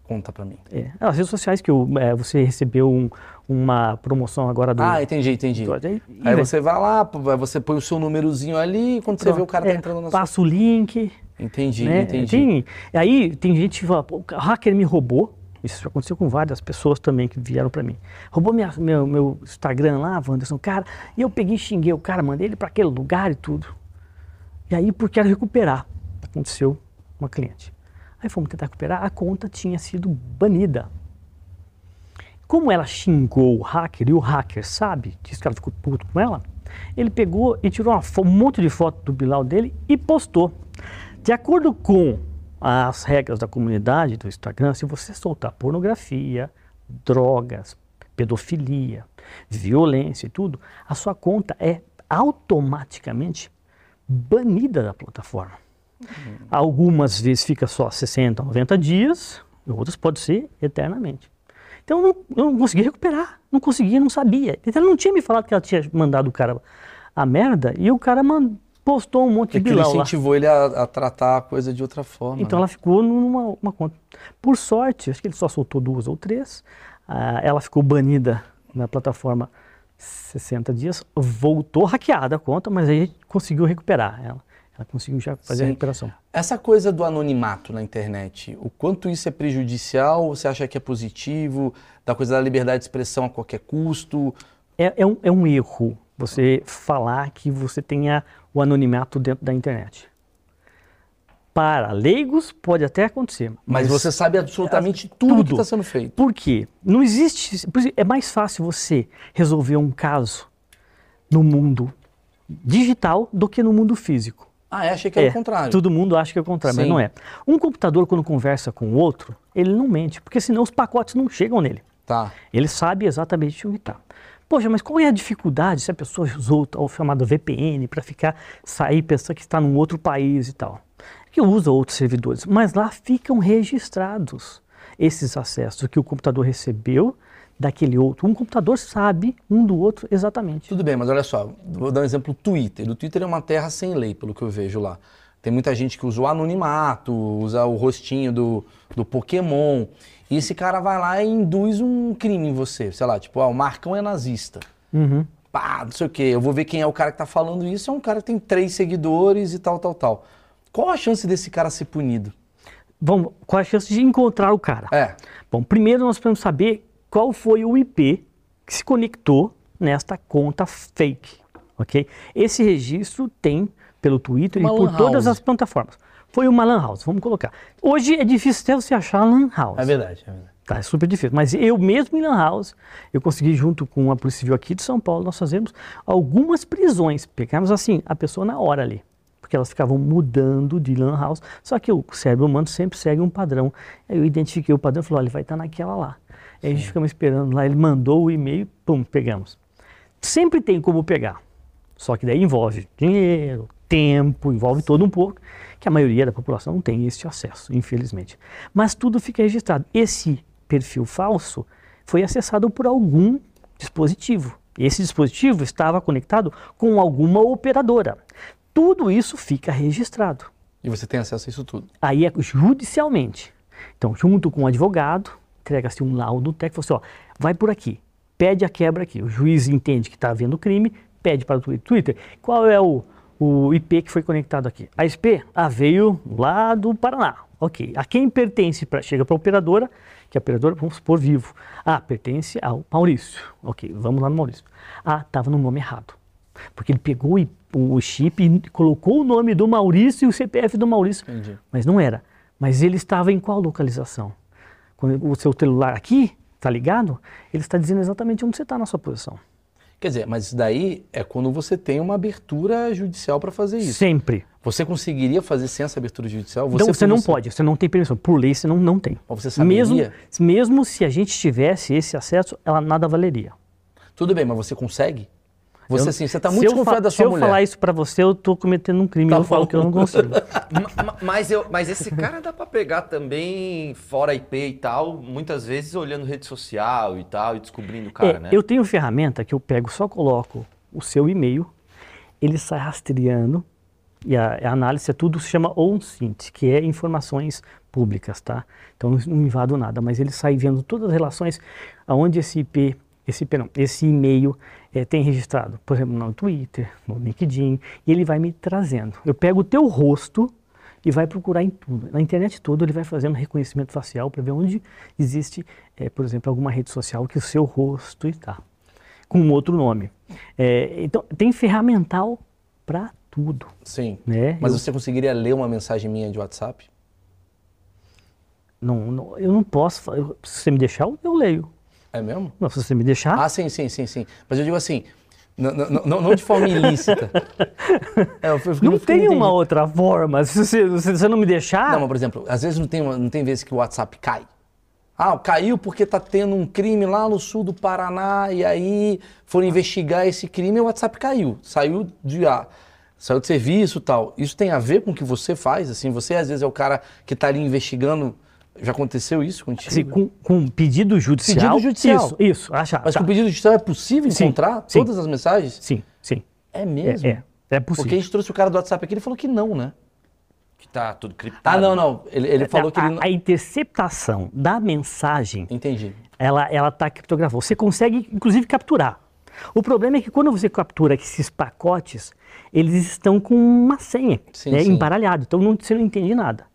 conta pra mim. É, as redes sociais que o- é, você recebeu um- uma promoção agora do. Ah, entendi, entendi. do- aí, Aí vai- você vai lá, você põe o seu númerozinho ali, e quando você vê o cara tá é, entrando na sua... Passa o link. Entendi, né? entendi. Tem, aí tem gente que fala, o hacker me roubou. Isso aconteceu com várias pessoas também que vieram para mim. Roubou minha- meu, meu Instagram lá, Wanderson, cara, e eu peguei e xinguei o cara, mandei ele para aquele lugar e tudo. E aí, porque quero recuperar, aconteceu uma cliente. Aí fomos tentar recuperar, a conta tinha sido banida. Como ela xingou o hacker e o hacker sabe, disse que ela ficou puto com ela, ele pegou e tirou um monte de foto do Bilal dele e postou. De acordo com as regras da comunidade do Instagram, se você soltar pornografia, drogas, pedofilia, violência e tudo, a sua conta é automaticamente banida da plataforma. Algumas vezes fica só 60, 90 dias, outras pode ser eternamente. Então eu não, eu não consegui recuperar, não conseguia, não sabia. Então ela não tinha me falado que ela tinha mandado o cara a merda e o cara man- postou um monte de Aquilo bilão lá. incentivou ele a, a tratar a coisa de outra forma. Então né? ela ficou numa uma conta. Por sorte, acho que ele só soltou duas ou três. ah, ela ficou banida na plataforma 60 dias, voltou hackeada a conta, mas aí conseguiu recuperar ela. Ela conseguiu já fazer a Sim. recuperação. Essa coisa do anonimato na internet, o quanto isso é prejudicial? Você acha que é positivo? Da coisa da liberdade de expressão a qualquer custo? É, é um, é um erro você falar que você tenha o anonimato dentro da internet. Para leigos pode até acontecer, Mas, você sabe absolutamente tudo, que tudo. está sendo feito. Por quê? Não existe. É mais fácil você resolver um caso no mundo digital do que no mundo físico. Ah, é? Achei que era o contrário. Todo mundo acha que é o contrário, mas Sim. não é. Um computador, quando conversa com o outro, ele não mente, porque senão os pacotes não chegam nele. Tá. Ele sabe exatamente onde está. Poxa, mas qual é a dificuldade se a pessoa usou o chamado VPN para ficar, sair, pensar que está num outro país e tal? que usa outros servidores, mas lá ficam registrados esses acessos que o computador recebeu daquele outro. Um computador sabe um do outro exatamente. Tudo bem, mas olha só, vou dar um exemplo: o Twitter. O Twitter é uma terra sem lei, pelo que eu vejo lá. Tem muita gente que usa o anonimato, usa o rostinho do, do Pokémon. E esse cara vai lá e induz um crime em você. Sei lá, tipo, ah, o Marcão é nazista. Uhum. Pá, não sei o quê. Eu vou ver quem é o cara que tá falando isso. É um cara que tem três seguidores e tal, tal, tal. Qual a chance desse cara ser punido? Vamos, qual a chance de encontrar o cara? É. Bom, primeiro nós precisamos saber qual foi o IP que se conectou nesta conta fake, ok? Esse registro tem pelo Twitter Uma e por todas as plataformas. Foi uma lan house, vamos colocar. Hoje é difícil até você achar lan house. É verdade, é verdade. Tá, é super difícil. Mas eu mesmo em Lan House, eu consegui, junto com a Polícia Civil aqui de São Paulo, nós fazemos algumas prisões. Pegamos assim, a pessoa na hora ali. Porque elas ficavam mudando de Lan House. Só que o cérebro humano sempre segue um padrão. Aí eu identifiquei o padrão e falei, olha, ele vai estar naquela lá. Aí a gente ficamos esperando lá, ele mandou o e-mail, pum, pegamos. Sempre tem como pegar. Só que daí envolve dinheiro, tempo, envolve todo um pouco, que a maioria da população não tem esse acesso, infelizmente. Mas tudo fica registrado. Esse perfil falso foi acessado por algum dispositivo. Esse dispositivo estava conectado com alguma operadora. Tudo isso fica registrado. E você tem acesso a isso tudo. Aí é judicialmente. Então, junto com o advogado, entrega-se um laudo técnico, fala assim, ó, vai por aqui, pede a quebra aqui. O juiz entende que está havendo crime, pede para o Twi- Twitter, qual é o, o IP que foi conectado aqui? A SP? Ah, veio lá do Paraná. Ok. A quem pertence? Pra, chega para a operadora, que a operadora, vamos supor, vivo. Ah, pertence ao Maurício. Ok, vamos lá no Maurício. Ah, estava no nome errado. Porque ele pegou o chip e colocou o nome do Maurício e o CPF do Maurício. Entendi. Mas não era. Mas ele estava em qual localização? Quando o seu celular aqui está ligado, ele está dizendo exatamente onde você está na sua posição. Quer dizer, mas isso daí é quando você tem uma abertura judicial para fazer isso. Sempre. Você conseguiria fazer sem essa abertura judicial? então você não pode, você não tem permissão. Por lei você não, não tem. Mas você saberia? Mesmo, mesmo se a gente tivesse esse acesso, ela nada valeria. Tudo bem, mas você consegue? Você Eu- assim, você está se muito eu desconfiado da Se sua eu mulher. falar isso para você, eu estou cometendo um crime. Tá eu falo bom. que eu não consigo. [LAUGHS] Ma- ma- mas, eu, mas esse cara dá pra pegar também fora IP e tal, muitas vezes olhando rede social e tal, e descobrindo o cara, É, né? Eu tenho ferramenta que eu pego, só coloco o seu e-mail, ele sai rastreando, e a, a análise é tudo, se chama ONSINT, que é informações públicas, tá? Então não, não invado nada, mas ele sai vendo todas as relações aonde esse IP, esse, IP não, esse e-mail eh, tem registrado, por exemplo, no Twitter, no LinkedIn, e ele vai me trazendo. Eu pego o teu rosto e vai procurar em tudo. Na internet toda ele vai fazendo reconhecimento facial para ver onde existe, eh, por exemplo, alguma rede social que o seu rosto está com um outro nome. É, então, tem ferramental para tudo. Sim. Né? Mas Eu- você conseguiria ler uma mensagem minha de WhatsApp? Não, não- eu não posso, se você me deixar, eu leio. É mesmo? Não, se você me deixar, Ah, sim, sim, sim, sim. Mas eu digo assim, não, não de forma ilícita. [LAUGHS] É, eu não tem uma outra forma. Se você, se você não me deixar, Não, mas por exemplo, às vezes não tem, não tem vezes que o WhatsApp cai. Ah, caiu porque tá tendo um crime lá no sul do Paraná e aí foram investigar esse crime e o WhatsApp caiu. Saiu de, ah, saiu de serviço e tal. Isso tem a ver com o que você faz? Assim, você às vezes é o cara que tá ali investigando. Já aconteceu isso contigo? assim, com, com pedido judicial. Pedido judicial. Isso, isso. Achar. Mas tá. com o pedido judicial é possível Sim, encontrar sim. todas as mensagens? Sim, sim. É mesmo? É, é, é possível. Porque a gente trouxe o cara do WhatsApp aqui, ele falou que não, né? Que tá tudo criptado. Ah, não, não. Ele, ele falou que a, ele não... a interceptação da mensagem Entendi. ela ela está criptografada. Você consegue, inclusive, capturar. O problema é que quando você captura esses pacotes, eles estão com uma senha, Sim, né, sim. embaralhado. Então não, você não entende nada.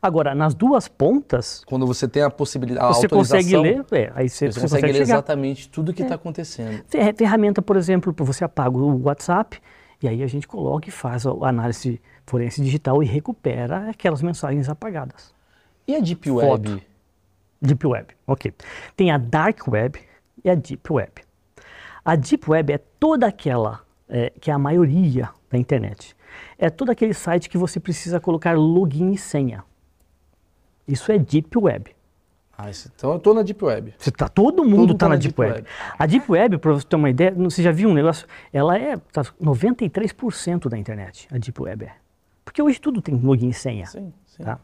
Agora, nas duas pontas, Quando você tem a possibilidade, a você consegue ler, é, aí você, Você, você consegue, ler chegar. exatamente tudo o que está acontecendo. Fer- Ferramenta, por exemplo, você apaga o WhatsApp e aí a gente coloca e faz a análise forense digital e recupera aquelas mensagens apagadas. E a Deep Web? Foto. Deep Web, ok. Tem a Dark Web e a Deep Web. A Deep Web é toda aquela é, que é a maioria da internet. É todo aquele site que você precisa colocar login e senha. Isso é Deep Web. Ah, então eu tô na Deep Web. Você tá, todo mundo está tá na Deep, Deep Web. Web. A Deep Web, para você ter uma ideia, você já viu um negócio? Ela é tá, 93% da internet. A Deep Web é. Porque hoje tudo tem login e senha. Sim, sim. Tá?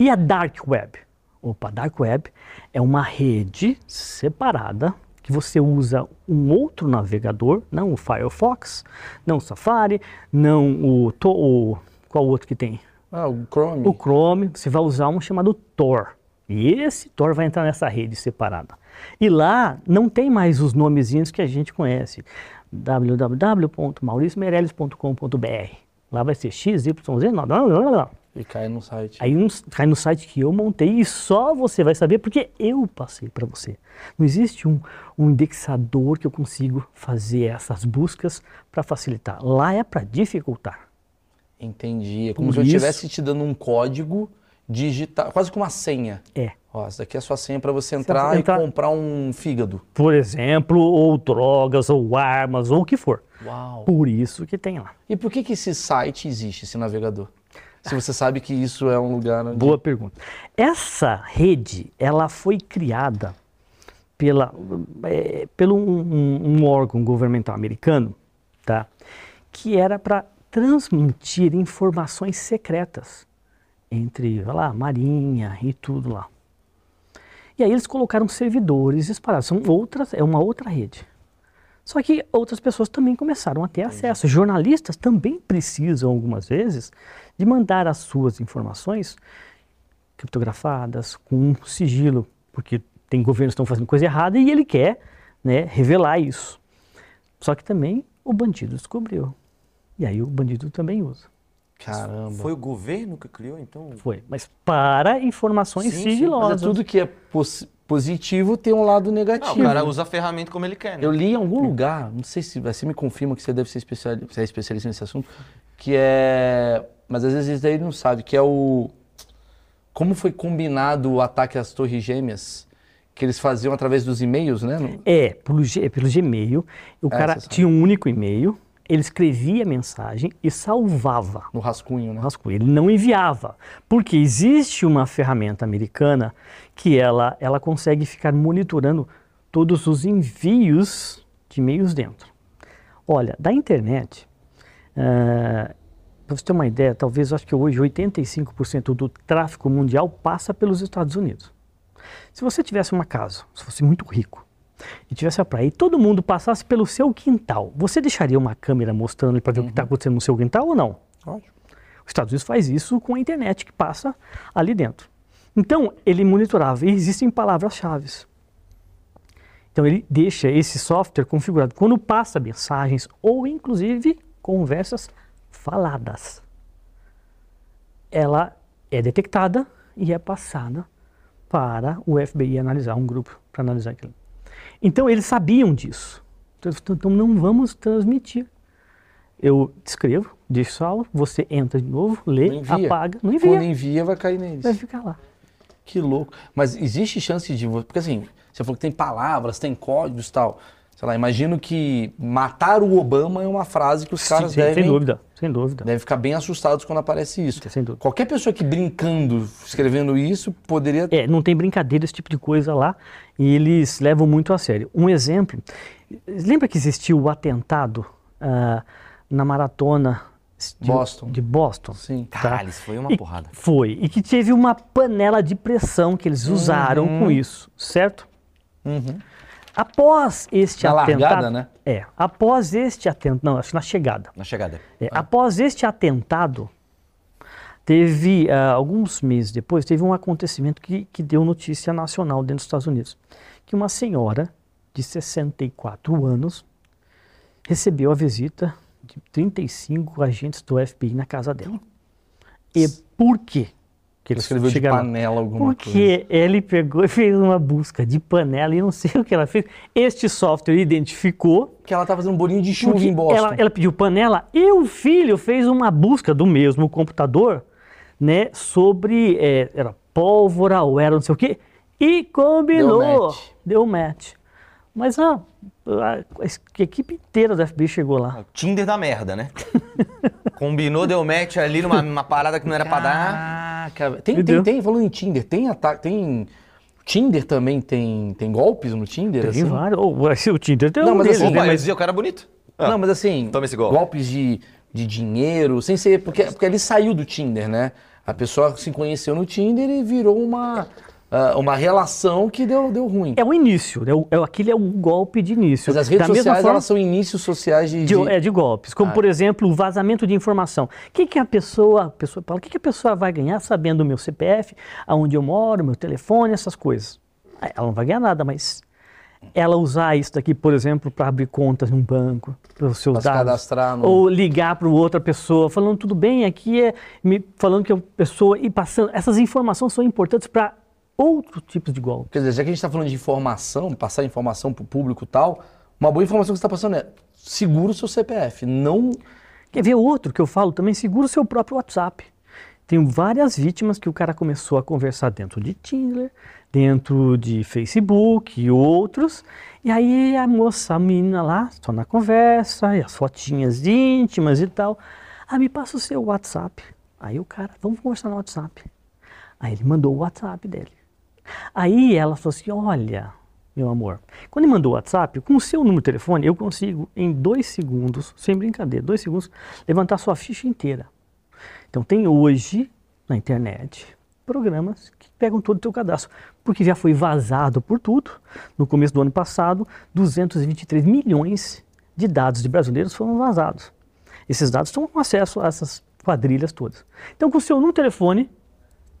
E a Dark Web? Opa, Dark Web é uma rede separada que você usa um outro navegador, não o Firefox, não o Safari, não o, to- o qual outro que tem? Ah, o Chrome. O Chrome, você vai usar um chamado Tor. E esse Tor vai entrar nessa rede separada. E lá não tem mais os nomezinhos que a gente conhece. www.mauriciomeirelles.com.br Lá vai ser x, y, z, blá, blá, blá, blá. E cai no site. Aí um- cai no site que eu montei e só você vai saber porque eu passei para você. Não existe um, um indexador que eu consigo fazer essas buscas para facilitar. Lá é para dificultar. Entendi. É como Por se eu isso- estivesse te dando um código digital, quase que uma senha. É. Ó, essa daqui é a sua senha para você entrar entrar- e comprar um fígado. Por exemplo, ou drogas, ou armas, ou o que for. Uau. Por isso que tem lá. E por que, que esse site existe, esse navegador? Se você sabe que isso é um lugar onde... Boa pergunta. Essa rede, ela foi criada pela, é, pelo um, um- um órgão governamental americano, tá? Que era para transmitir informações secretas entre, lá, marinha e tudo lá. E aí eles colocaram servidores espalhados. São outras, é uma outra rede. Só que outras pessoas também começaram a ter acesso. Jornalistas também precisam, algumas vezes, de mandar as suas informações criptografadas, com um sigilo, porque tem governos que estão fazendo coisa errada e ele quer né, revelar isso. Só que também o bandido descobriu. E aí o bandido também usa. Caramba. Foi o governo que criou, então? Foi. Mas para informações Sim, sim, mas é sigilosas. é tudo que é pos- positivo tem um lado Não, negativo. o cara usa a ferramenta como ele quer, né? Eu li em algum lugar, não sei se você me confirma que você deve ser especialista, você é especialista nesse assunto, que é, mas às vezes daí não sabe, que é o como foi combinado o ataque às Torres Gêmeas, que eles faziam através dos e-mails, né? No- É, pelo, G- pelo Gmail. O É, cara tinha um único e-mail, ele escrevia a mensagem e salvava. no rascunho, né? no rascunho. Ele não enviava, porque existe uma ferramenta americana que ela, ela consegue ficar monitorando todos os envios de e-mails dentro. Olha, da internet, para você ter uma ideia, talvez eu acho que hoje 85% do tráfego mundial passa pelos Estados Unidos. Se você tivesse uma casa, se fosse muito rico, e tivesse a praia e todo mundo passasse pelo seu quintal, você deixaria uma câmera mostrando para ver o que está acontecendo no seu quintal ou não? Ótimo. Os Estados Unidos faz isso com a internet que passa ali dentro. Então, ele monitorava e existem palavras-chave. Então, ele deixa esse software configurado quando passa mensagens ou, inclusive, conversas faladas. Ela é detectada e é passada para o FBI analisar, um grupo para analisar aquilo. Então, eles sabiam disso. Então, Então, não vamos transmitir. Eu escrevo, deixo salvo, você entra de novo, lê, Não envia. apaga, não Quando envia, envia vai cair neles. vai ficar lá. Que louco. Mas existe chance de você. Porque assim, você falou que tem palavras, tem códigos e tal. Sei lá, imagino que matar o Obama é uma frase que os caras Sim, devem, Sem dúvida, sem dúvida. devem ficar bem assustados quando aparece isso. Sem dúvida. Qualquer pessoa que brincando, escrevendo isso, poderia. É, não tem brincadeira, esse tipo de coisa lá, e eles levam muito a sério. Um exemplo, lembra que existiu o atentado ah, na maratona de Boston. de Boston? Sim. Caralho, isso foi uma E- porrada. Foi, e que teve uma panela de pressão que eles usaram com isso, certo? Uhum. Após este Na atentado... largada, né? É, após este atentado, não, acho que na chegada. Na chegada. É, Após este atentado, teve, ah, alguns meses depois, teve um acontecimento que, que deu notícia nacional dentro dos Estados Unidos. Que uma senhora de 64 anos recebeu a visita de 35 agentes do FBI na casa dela. E por quê? Que Ele escreveu de panela alguma coisa. Porque ele pegou e [LAUGHS] fez uma busca de panela e não sei o que ela fez. Este software identificou Porque ela tá fazendo um bolinho de chuva porque em Boston. Ela, ela pediu panela e o filho fez uma busca do mesmo computador, né, sobre é, era pólvora ou era não sei o quê, e combinou, Deu match. deu match. Mas a, a- a equipe inteira do FBI chegou lá. O Tinder da merda, né? [LAUGHS] Combinou, deu match ali numa, numa parada que não era pra dar. Tem, tem, tem, falando em Tinder, tem ataque, tem... Tinder também tem, tem golpes no Tinder? Tem assim? vários. Ou, o Tinder tem Não, um mas deles, assim, né? Opa, Mas o cara é bonito. Ah, Não, mas assim, Toma esse golpe. golpes de, de dinheiro, sem ser. Porque, porque ele saiu do Tinder, né? A pessoa se conheceu no Tinder e virou uma, ah, uma relação que deu, deu ruim. É o início, é o, é, aquele é o golpe de início. Mas as redes Da sociais, forma- elas são inícios sociais de. de, de- é, de golpes, como Ah. por exemplo o vazamento de informação. O que, que a pessoa, a pessoa fala, o que, que a pessoa vai ganhar sabendo o meu CPF, aonde eu moro, meu telefone, essas coisas? Ah, Ela não vai ganhar nada, mas ela usar isso daqui, por exemplo, para abrir contas num banco, para os seus Pra se dados, cadastrar no- ou ligar para outra pessoa, falando tudo bem, aqui é me falando que a pessoa e passando, essas informações são importantes para outros tipos de golpe. Quer dizer, já que a gente está falando de informação, passar informação para o público e tal, uma boa informação que você está passando é segura o seu CPF. Não. Quer ver outro que eu falo também? Segura o seu próprio WhatsApp. Tenho várias vítimas que o cara começou a conversar dentro de Tinder, dentro de Facebook e outros. E aí a moça, a menina lá, só na conversa, e as fotinhas íntimas e tal. Ah, me passa o seu WhatsApp. Aí o cara, vamos conversar no WhatsApp. Aí ele mandou o WhatsApp dele. Aí ela falou assim: olha, meu amor, quando ele mandou o WhatsApp, com o seu número de telefone, eu consigo, em dois segundos, sem brincadeira, dois segundos, levantar sua ficha inteira. Então tem hoje, na internet, programas que pegam todo o teu cadastro, porque já foi vazado por tudo. No começo do ano passado, 223 milhões de dados de brasileiros foram vazados. Esses dados estão com acesso a essas quadrilhas todas. Então, com o seu número de telefone,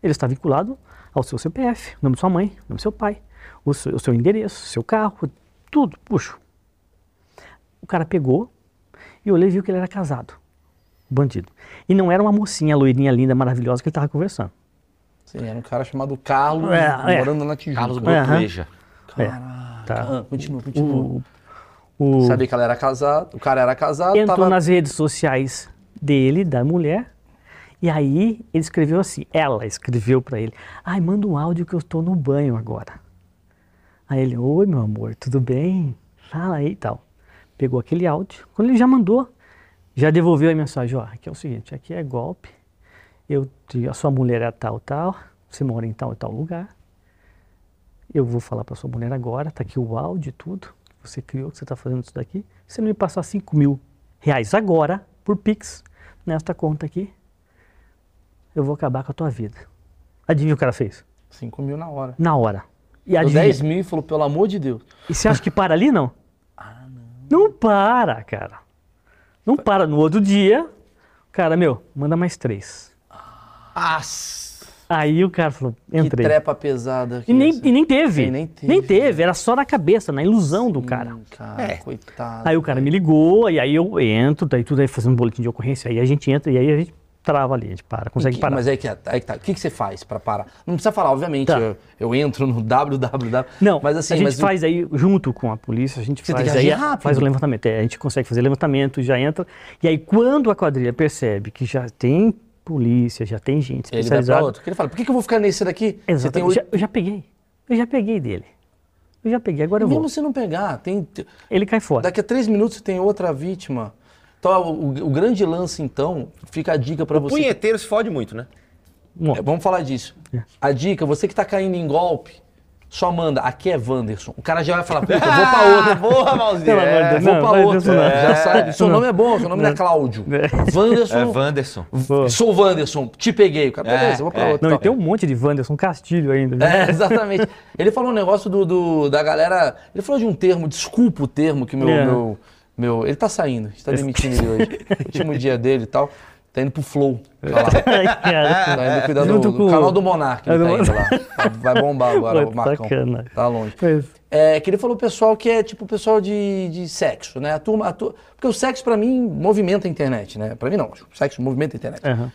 ele está vinculado ao seu CPF, o nome de sua mãe, o nome do seu pai, o seu, o seu endereço, o seu carro, tudo, puxo. O cara pegou e olhei e viu que ele era casado, bandido. E não era uma mocinha loirinha linda, maravilhosa que ele estava conversando. Sim, era um cara chamado Carlos, É, é. morando na Tijuca. Carlos. Botueja. É, Ah, tá. continua, continua. O, o, Sabia que ela era casada, o cara era casado, entrou tava... nas redes sociais dele, da mulher, e aí ele escreveu assim, ela escreveu para ele, ai, manda um áudio que eu estou no banho agora. Aí ele, oi meu amor, tudo bem? Fala aí e tal. Pegou aquele áudio, quando ele já mandou, já devolveu a mensagem, ó, aqui é o seguinte, aqui é golpe, eu, a sua mulher é tal, tal, você mora em tal e tal lugar, eu vou falar para sua mulher agora, tá aqui o áudio e tudo, você criou, que você está fazendo isso daqui. Você não me passar 5 mil reais agora, por Pix, nesta conta aqui, eu vou acabar com a tua vida. Adivinha o que o cara fez? 5 mil na hora. Na hora. E adivinha? 10 mil e falou, pelo amor de Deus. E você acha que para ali, não? Ah, não. Não para, cara. Não para. No outro dia, o cara, meu, manda mais três. Ah, Aí o cara falou, que entrei. trepa pesada. E nem, e nem teve. E nem teve. Nem teve, era só na cabeça, na ilusão do cara. Cara, coitado. Aí o cara me ligou, e aí eu entro, daí tudo aí fazendo um boletim de ocorrência, aí a gente entra e aí a gente trava ali, a gente para, consegue Que- parar. Mas aí que, aí que tá. O que, que você faz pra parar? Não precisa falar, obviamente. Tá. Eu, eu entro no [LAUGHS] www. Não, mas assim, a gente mas o- faz aí, junto com a polícia, a gente Você faz aí, rápido. faz o levantamento. É, a gente consegue fazer levantamento, já entra. E aí, quando a quadrilha percebe que já tem polícia, já tem gente ele vai pra especializada. outro. Ele fala, por que, que eu vou ficar nesse daqui? Exatamente. oito... Já- eu já peguei. Eu já peguei dele. Eu já peguei, agora eu Mesmo vou. se não pegar, tem... Ele cai fora. daqui a três minutos tem outra vítima. Então, o, o grande lance, então, fica a dica pra O você. punheteiro se fode muito, né? Bom, É, vamos falar disso. A dica, você que tá caindo em golpe, só manda, aqui é Wanderson. O cara já vai falar, puta, eu vou pra [LAUGHS] outra. Boa, Malzinho. Pelo amor de É. Deus, Vou Não, pra outra. não. Já É, sabe. Seu não. nome é bom, seu nome não é Cláudio. É Wanderson. Wanderson. Sou o Wanderson, te peguei. O cara, É, beleza, vou pra é. outra. Não, e tem um monte de Wanderson Castilho ainda. né? É, exatamente. Ele falou um negócio do, do- da galera. Ele falou de um termo, desculpa o termo que meu. É. meu, meu ele tá saindo, a gente tá demitindo [LAUGHS] ele hoje. Último dia dele e tal. Tá indo pro Flow. Tá lá. [LAUGHS] Ai, cara. Tá indo cuidar do, do canal do Monark. Ele É, tá do indo lá. Vai bombar agora Pô, o Marcão. sacana. Tá longe. É, que ele falou pessoal que é tipo o pessoal de, de sexo, né? A turma, a Porque o sexo pra mim movimenta a internet, né? Pra mim não, o sexo movimenta a internet. Aham.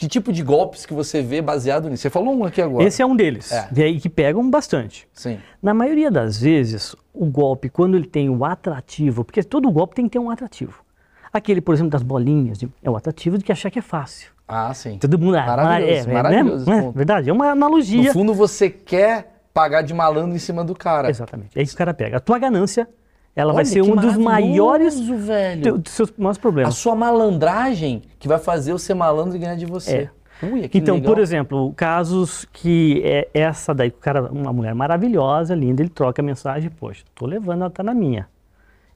Que tipo de golpes que você vê baseado nisso? Você falou um aqui agora. Esse é um deles. É. E aí que pegam bastante. Sim. Na maioria das vezes, o golpe, quando ele tem o atrativo, porque todo golpe tem que ter um atrativo. Aquele, por exemplo, das bolinhas, é o atrativo de que achar que é fácil. Ah, sim. Todo mundo ah, Maravilhoso, é, é, maravilhoso né? esse Não é verdade, é uma No analogia. fundo, você quer pagar de malandro em cima do cara. Exatamente. É isso que o cara pega. A tua ganância, ela vai Olha, ser que um dos maiores velho. dos seus maiores A problemas. sua malandragem que vai fazer eu ser malandro e ganhar de você. Ui, que Então, legal. por exemplo, casos que é essa daí, o cara, uma mulher maravilhosa, linda, ele troca a mensagem, poxa, tô levando, ela tá na minha.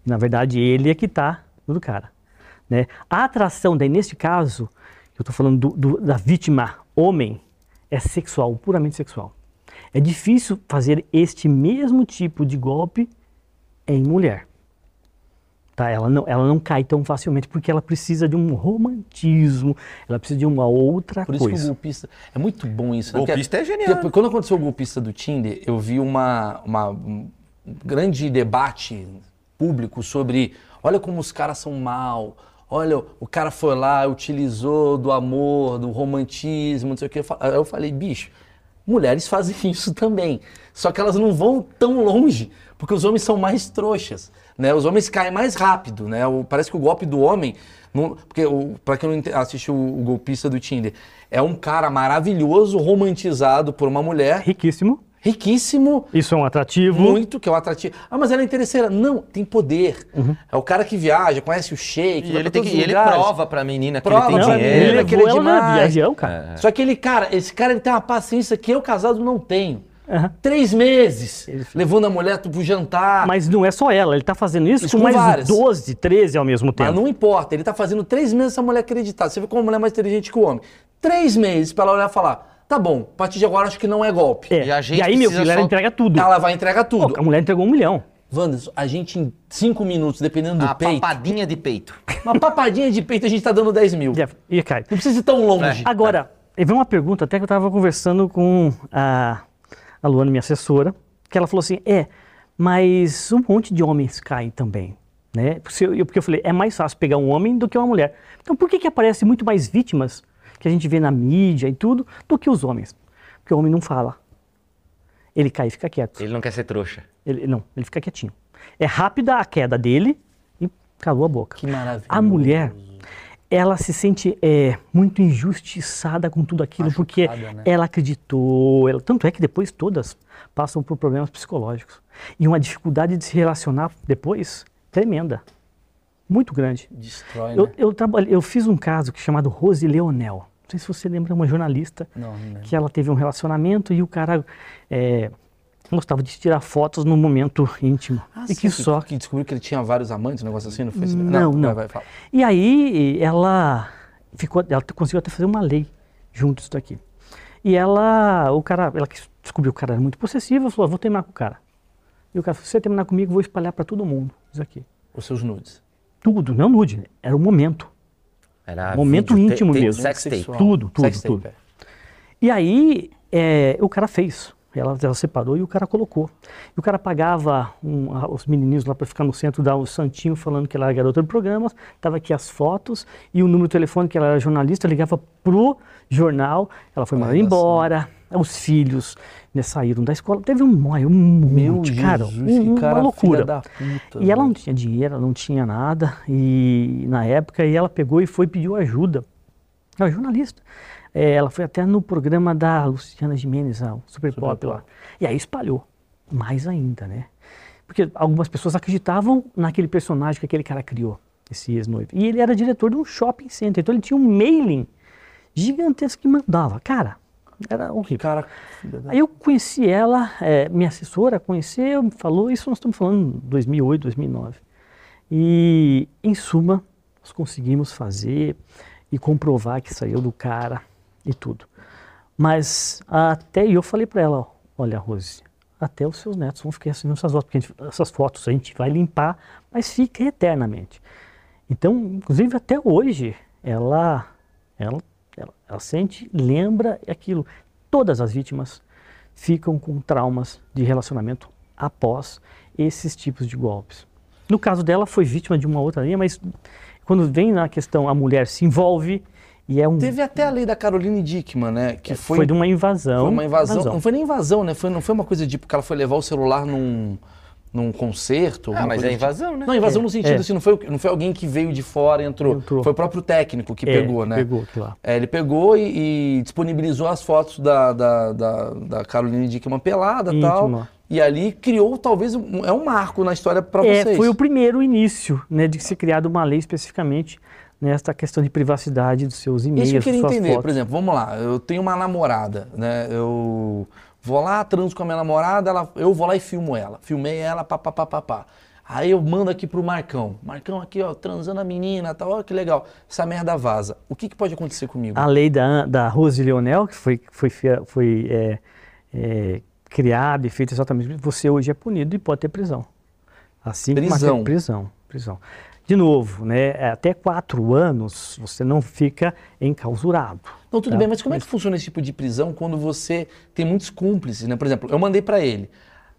Na verdade, ele é que tá no do cara. Né? A atração, daí neste caso, eu estou falando do, do, da vítima homem, é sexual, puramente sexual. É difícil fazer este mesmo tipo de golpe em mulher. Tá? Ela, não, ela não cai tão facilmente porque ela precisa de um romantismo, ela precisa de uma outra Por isso coisa. que o golpista. É muito bom isso. né? Porque- Golpista é genial. porque Quando aconteceu o golpista do Tinder, eu vi uma, uma- um grande debate público sobre olha como os caras são mal. Olha, o cara foi lá, utilizou do amor, do romantismo, não sei o que. Aí eu falei, bicho, mulheres fazem [LAUGHS] isso também. Só que elas não vão tão longe, porque os homens são mais trouxas. Né? Os homens caem mais rápido. Né? O- parece que o golpe do homem. Não, porque, pra quem não assistiu o, o golpista do Tinder, é um cara maravilhoso, romantizado por uma mulher, Riquíssimo, riquíssimo, isso é um atrativo. muito, que é o atrativo. Ah, mas ela é interesseira. Não, tem poder. É o cara que viaja, conhece o shake, E vai ele, tem que, ele prova pra menina que Prova ele tem dinheiro. menina ele que ele é ela na demais. avião, cara. Só que ele, cara, esse cara ele tem uma paciência que eu, casado, não tenho. Aham. Três meses levando a mulher pro jantar. Mas não é só ela, ele está fazendo isso, Isso com com mais várias. 12, 13 ao mesmo tempo. Mas não importa, ele tá fazendo três meses essa mulher acreditar. Você vê como a mulher é mais inteligente que o homem. Três meses pra ela olhar e falar: tá bom, a partir de agora acho que não é golpe. É. E a gente aí, meu filho, ela só- entrega tudo. Ela vai entregar Pô, tudo. a mulher entregou um milhão. Wanderson, a gente em cinco minutos, dependendo do A peito, papadinha de peito. uma papadinha de peito a gente tá dando 10 mil. Não E cai. precisa ir tão longe. Agora, eu vi uma pergunta até que eu estava conversando com a, a Luana, minha assessora, que ela falou assim: é, mas um monte de homens caem também. Né? Porque eu, porque eu falei, é mais fácil pegar um homem do que uma mulher. Então por que, que aparece muito mais vítimas que a gente vê na mídia e tudo do que os homens? Porque o homem não fala. Ele cai e fica quieto. Ele não quer ser trouxa. Ele, não, ele fica quietinho. É rápida a queda dele e calou a boca. Que maravilha. A mulher, ela se sente é, muito injustiçada com tudo aquilo, porque né? ela acreditou. Ela, tanto é que depois todas passam por problemas psicológicos. E uma dificuldade de se relacionar depois tremenda. Muito grande. Destrói, Eu, né? eu, trabalhei, eu fiz um caso que é chamado Rose Leonel. Não sei se você lembra, uma jornalista Não, não que ela teve um relacionamento e o cara é, gostava de tirar fotos no momento íntimo. Ah, e sim, que só. Que descobriu que ele tinha vários amantes, um negócio assim no Facebook. Não, não. Vai, vai, fala. E aí ela ficou, ela conseguiu até fazer uma lei junto disso daqui. E ela, o cara, ela descobriu que o cara era muito possessivo, falou, "Ah, vou terminar com o cara. E o cara falou, se você terminar comigo, vou espalhar para todo mundo isso aqui. Os seus nudes. Tudo, não nude, era o momento. Era Momento vídeo, íntimo te- te- mesmo. Sex tape. Tudo, tudo, Sex tape, tudo. é. E aí é, o cara fez. Ela, ela separou e o cara colocou. E o cara pagava um, a- os menininhos lá para ficar no centro, dar um santinho falando que ela era garota do programa. Tava aqui as fotos e o número de telefone que ela era jornalista, ligava pro jornal. Ela foi mandada embora. Os filhos né, saíram da escola. Teve um, um monte, cara, Jesus, um- cara uma loucura. puta, e ela não tinha dinheiro, não tinha nada. E na época, e ela pegou e foi pediu ajuda. Ela é jornalista. É, ela foi até no programa da Luciana Gimenez, a Super, Pop lá. E aí espalhou. Mais ainda, né? Porque algumas pessoas acreditavam naquele personagem que aquele cara criou, esse ex-noivo. E ele era diretor de um shopping center. Então ele tinha um mailing gigantesco que mandava. Cara, era horrível. Cara. Aí eu conheci ela, é, minha assessora conheceu, me falou, isso nós estamos falando em 2008, 2009. E, em suma, nós conseguimos fazer e comprovar que saiu do cara e tudo. Mas até eu falei para ela, olha, Rose, até os seus netos vão ficar recebendo essas fotos, porque gente- essas fotos a gente vai limpar, mas fica eternamente. Então, inclusive até hoje, ela, ela, ela, ela sente, lembra aquilo. Todas as vítimas ficam com traumas de relacionamento após esses tipos de golpes. No caso dela, foi vítima de uma outra linha, mas quando vem na questão a mulher se envolve e é um Teve até a lei da Caroline Dickman, né? Que foi, foi, de uma invasão. foi uma invasão. Não foi nem invasão, né? Foi, não foi uma coisa de porque ela foi levar o celular num, num concerto. Ah, mas coisa é tipo. invasão, né? Não, invasão no sentido é. assim, não foi, não foi alguém que veio de fora e entrou. Entrou. Foi o próprio técnico que É, pegou, né? Pegou lá. É, ele pegou e, e disponibilizou as fotos da, da, da, da Caroline Dickman pelada e tal. E ali criou talvez um, é um marco na história para É, vocês. foi o primeiro início né, de ser criada uma lei especificamente nesta questão de privacidade dos seus e-mails, Isso que eu queria entender, fotos. por exemplo, vamos lá, eu tenho uma namorada, né? Eu vou lá, transo com a minha namorada, ela, eu vou lá e filmo ela. Filmei ela, pá, pá, pá, pá, pá. Aí eu mando aqui pro Marcão. Marcão aqui, ó, transando a menina, tal, ó, que legal. Essa merda vaza. O que, que pode acontecer comigo? A lei da, da Rose Leonel, que foi, foi, foi é, é, criada e feita exatamente, você hoje é punido e pode ter prisão. Assim prisão. prisão, prisão. De novo, né, é, até quatro anos você não fica encausurado. Não, tudo tá? bem, mas como é que funciona esse tipo de prisão quando você tem muitos cúmplices, né? Por exemplo, eu mandei para ele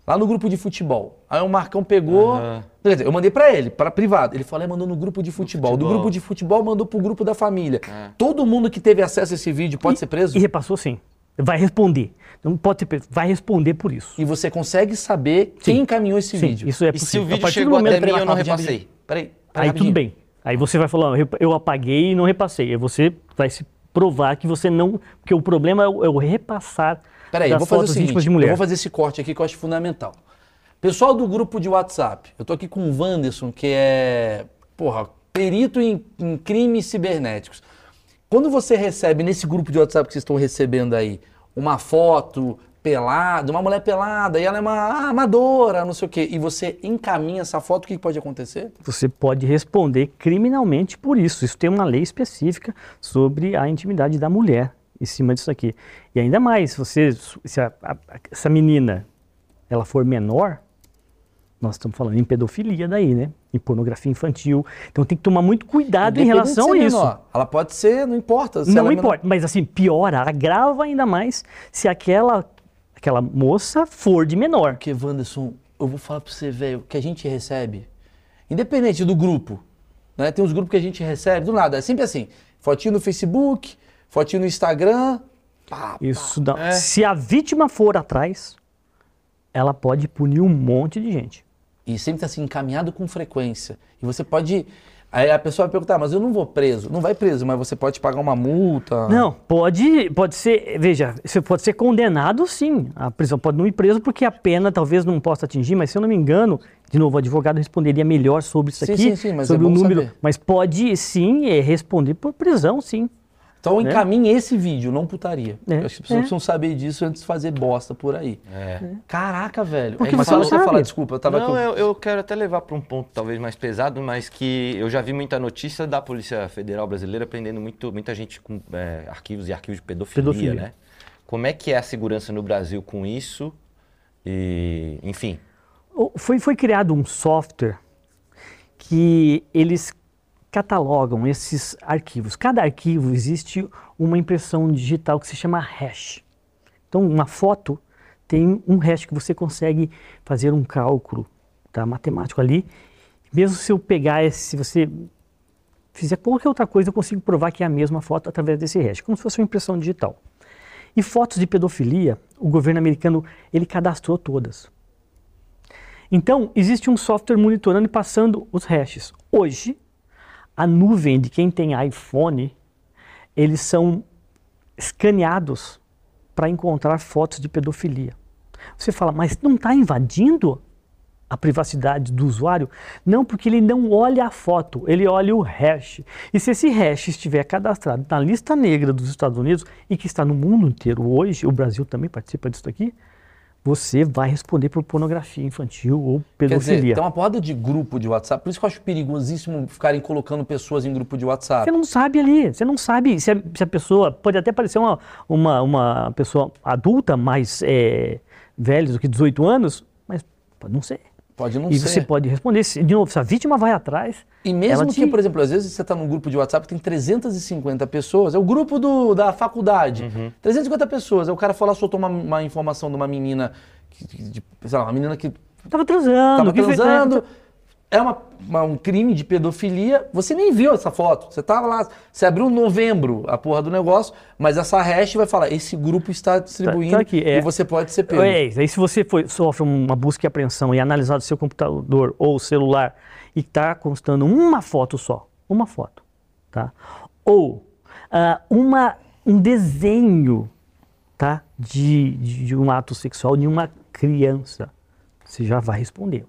lá no grupo de futebol. Aí o Marcão pegou. Uhum. Quer dizer, eu mandei para ele, para privado. Ele falou, mandou no grupo de futebol. futebol. Do grupo de futebol mandou pro grupo da família. É. Todo mundo que teve acesso a esse vídeo pode e, ser preso? E repassou sim. Vai responder. Não pode ser preso. Vai responder por isso. E você consegue saber sim. quem encaminhou esse sim, vídeo. Isso é possível. E se o vídeo chegou até mim, eu não repassei. Peraí. Aí tudo bem. Aí você vai falar, eu apaguei e não repassei. Aí você vai se provar que você não. Porque o problema é o, é o repassar. Peraí, eu vou fazer o seguinte, de mulher. Eu vou fazer esse corte aqui que eu acho fundamental. Pessoal do grupo de WhatsApp, eu tô aqui com o Wanderson, que é, porra, perito em, em crimes cibernéticos. Quando você recebe nesse grupo de WhatsApp que vocês estão recebendo aí, uma foto pelada, uma mulher pelada, e ela é uma amadora, não sei o quê, e você encaminha essa foto, o que pode acontecer? Você pode responder criminalmente por isso. Isso tem uma lei específica sobre a intimidade da mulher em cima disso aqui. E ainda mais, você, se a, a, essa menina ela for menor, nós estamos falando em pedofilia daí, né? Em pornografia infantil. Então tem que tomar muito cuidado em relação a isso. Menor. Ela pode ser, não importa. não é importa, mas assim, piora, agrava ainda mais se aquela, aquela moça for de menor. Porque, Wanderson, eu vou falar para você, velho, que a gente recebe, independente do grupo, né? Tem uns grupos que a gente recebe, do nada, é sempre assim, fotinho no Facebook, fotinho no Instagram, pá, Isso pá. É. Se a vítima for atrás, ela pode punir um monte de gente e sempre está assim, encaminhado com frequência. E você pode. Aí a pessoa vai perguntar, mas eu não vou preso. Não vai preso, mas você pode pagar uma multa. Não, pode, pode ser. Veja, você pode ser condenado sim. A prisão pode não ir preso porque a pena talvez não possa atingir, mas se eu não me engano, de novo, o advogado responderia melhor sobre isso sim, aqui. Sim, sim, mas sobre é o número. Saber. Mas pode sim é, responder por prisão, sim. Então né? encaminhe esse vídeo, não putaria. É. Acho que as pessoas é. precisam saber disso antes de fazer bosta por aí. É. Caraca, velho. Porque é, mas você não sabe. falar, desculpa, eu tava Não, eu, eu, quero até levar para um ponto talvez mais pesado, mas que eu já vi muita notícia da Polícia Federal Brasileira prendendo muito, muita gente com é, arquivos e arquivos de pedofilia, pedofilia, né? Como é que é a segurança no Brasil com isso? E, enfim. Foi, foi criado um software que eles catalogam esses arquivos. Cada arquivo existe uma impressão digital que se chama hash. Então, uma foto tem um hash que você consegue fazer um cálculo tá, matemático ali. Mesmo se eu pegar esse, se você fizer qualquer outra coisa, eu consigo provar que é a mesma foto através desse hash, como se fosse uma impressão digital. E fotos de pedofilia, o governo americano ele cadastrou todas. Então, existe um software monitorando e passando os hashes. Hoje, a nuvem de quem tem iPhone, eles são escaneados para encontrar fotos de pedofilia. Você fala, mas não está invadindo a privacidade do usuário? Não, porque ele não olha a foto, ele olha o hash. E se esse hash estiver cadastrado na lista negra dos Estados Unidos e que está no mundo inteiro hoje, o Brasil também participa disso aqui, você vai responder por pornografia infantil ou pedofilia. Quer dizer, tem uma porrada de grupo de WhatsApp, por isso que eu acho perigosíssimo ficarem colocando pessoas em grupo de WhatsApp. Você não sabe ali, você não sabe se a, se a pessoa, pode até parecer uma, uma, uma pessoa adulta, mais é, velha do que 18 anos, mas pode não ser. Pode não e ser. E você pode responder, de novo, se a vítima vai atrás. E mesmo que, te... por exemplo, às vezes você está num grupo de WhatsApp tem 350 pessoas, é o grupo do, da faculdade, uhum. 350 pessoas, aí o cara foi lá, soltou uma, uma informação de uma menina, que, de, sei lá, uma menina que. Tava transando. Tava transando. Fez, é uma, uma, um crime de pedofilia. Você nem viu essa foto. Você tava lá, você abriu em novembro a porra do negócio, mas essa hash vai falar: esse grupo está distribuindo tá, tá aqui, é, e você pode ser pego. É, aí se você foi, sofre uma busca e apreensão e analisar o seu computador ou celular e está constando uma foto só, uma foto, tá? Ou uh, uma, um desenho, tá? De, de, de um ato sexual de uma criança, você já vai responder.